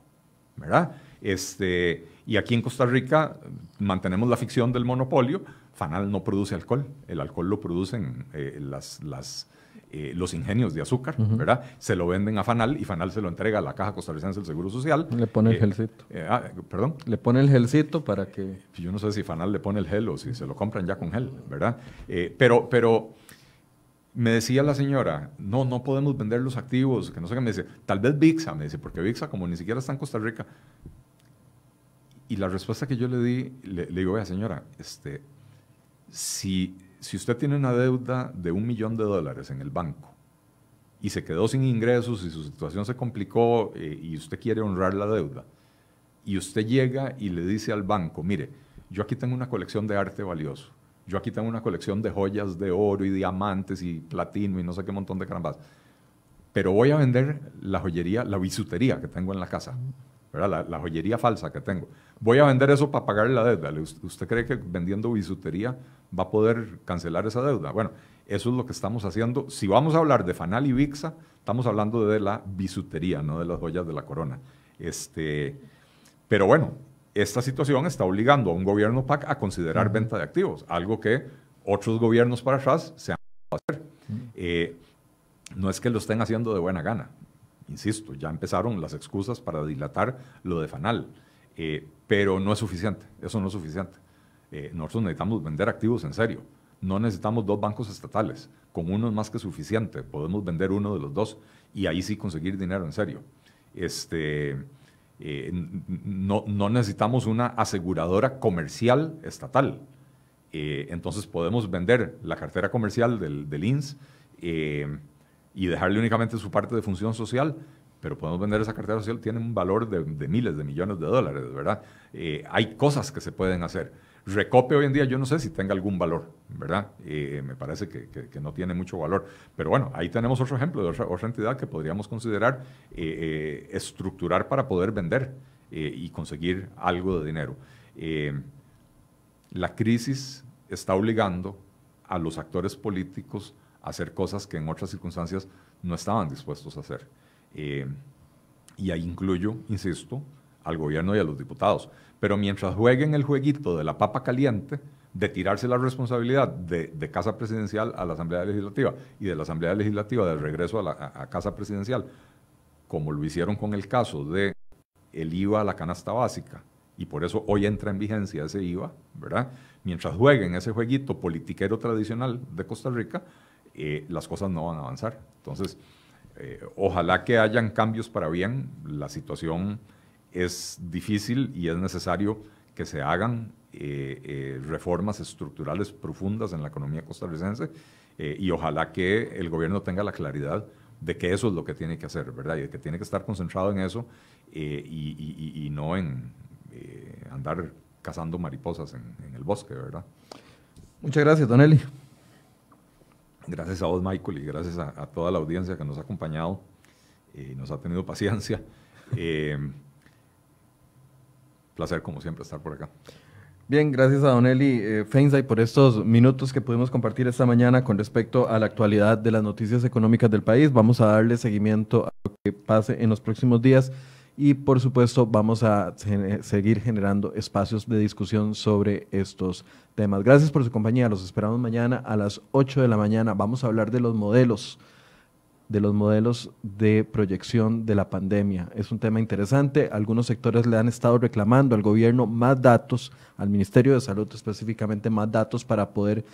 ¿verdad? Este, y aquí en Costa Rica mantenemos la ficción del monopolio. Fanal no produce alcohol, el alcohol lo producen eh, las, las, eh, los ingenios de azúcar, ¿verdad? Se lo venden a Fanal y Fanal se lo entrega a la Caja Costarricense del Seguro Social. Le pone el eh, gelcito. Ah, ¿Perdón? Le pone el gelcito para que... Yo no sé si Fanal le pone el gel o si se lo compran ya con gel, ¿verdad? pero, pero me decía la señora, no, no podemos vender los activos, que no sé qué, me dice, tal vez VIXA, me dice, porque VIXA como ni siquiera está en Costa Rica, y la respuesta que yo le di, le, digo, vea señora, este, si, si usted tiene una deuda de un millón de dólares en el banco y se quedó sin ingresos y su situación se complicó eh, y usted quiere honrar la deuda, y usted llega y le dice al banco, mire, yo aquí tengo una colección de arte valioso, yo aquí tengo una colección de joyas de oro y diamantes y platino y no sé qué montón de carambas, pero voy a vender la joyería, la bisutería que tengo en la casa. La, joyería falsa que tengo. Voy a vender eso para pagar la deuda. ¿Usted cree que vendiendo bisutería va a poder cancelar esa deuda? Bueno, eso es lo que estamos haciendo. Si vamos a hablar de Fanal y Vixa, estamos hablando de la bisutería, no de las joyas de la corona. Este, pero bueno, esta situación está obligando a un gobierno PAC a considerar venta de activos, algo que otros gobiernos para atrás se han hacer. Eh, no es que lo estén haciendo de buena gana. Insisto, ya empezaron las excusas para dilatar lo de Fanal, eh, pero no es suficiente, eso no es suficiente. Eh, nosotros necesitamos vender activos en serio. No necesitamos dos bancos estatales, con uno es más que suficiente, podemos vender uno de los dos y ahí sí conseguir dinero en serio. Este, eh, no, necesitamos una aseguradora comercial estatal. entonces podemos vender la cartera comercial del, del INS y dejarle únicamente su parte de función social, pero podemos vender esa cartera social, tiene un valor de, miles de millones de dólares, ¿verdad? Eh, hay cosas que se pueden hacer. Recope hoy en día yo no sé si tenga algún valor, ¿verdad? Eh, me parece que, no tiene mucho valor. Pero bueno, ahí tenemos otro ejemplo de otra, otra entidad que podríamos considerar eh, estructurar para poder vender y conseguir algo de dinero. la crisis está obligando a los actores políticos hacer cosas que en otras circunstancias no estaban dispuestos a hacer. Eh, y ahí incluyo, insisto, al gobierno y a los diputados. Pero mientras jueguen el jueguito de la papa caliente, de tirarse la responsabilidad de, Casa Presidencial a la Asamblea Legislativa y de la Asamblea Legislativa del regreso a, Casa Presidencial, como lo hicieron con el caso de el IVA a la canasta básica, y por eso hoy entra en vigencia ese IVA, ¿verdad? Mientras jueguen ese jueguito politiquero tradicional de Costa Rica, eh, las cosas no van a avanzar. Entonces, eh, ojalá que hayan cambios para bien. La situación es difícil y es necesario que se hagan reformas estructurales profundas en la economía costarricense y ojalá que el gobierno tenga la claridad de que eso es lo que tiene que hacer, ¿verdad? Y de que tiene que estar concentrado en eso y, no en andar cazando mariposas en, el bosque, ¿verdad? Muchas gracias, Don Eli. Gracias a vos, Michael, y gracias a, toda la audiencia que nos ha acompañado y nos ha tenido paciencia. Eh, placer, como siempre, estar por acá. Bien, gracias a Don Eli eh, por estos minutos que pudimos compartir esta mañana con respecto a la actualidad de las noticias económicas del país. Vamos a darle seguimiento a lo que pase en los próximos días y por supuesto vamos a seguir generando espacios de discusión sobre estos temas. Gracias por su compañía, los esperamos mañana a las 8 de la mañana. Vamos a hablar de los modelos, de los modelos de proyección de la pandemia. Es un tema interesante, algunos sectores le han estado reclamando al gobierno más datos, al Ministerio de Salud específicamente más datos para poder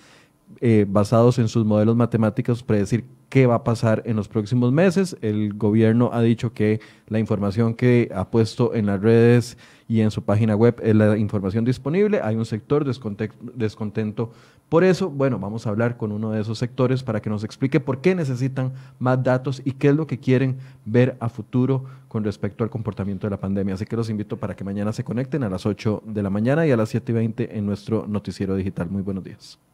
eh, basados en sus modelos matemáticos, predecir qué va a pasar en los próximos meses. El gobierno ha dicho que la información que ha puesto en las redes y en su página web es la información disponible. Hay un sector descontento por eso. Bueno, vamos a hablar con uno de esos sectores para que nos explique por qué necesitan más datos y qué es lo que quieren ver a futuro con respecto al comportamiento de la pandemia. Así que los invito para que mañana se conecten a las 8 de la mañana y a las 7 y 20 en nuestro noticiero digital. Muy buenos días.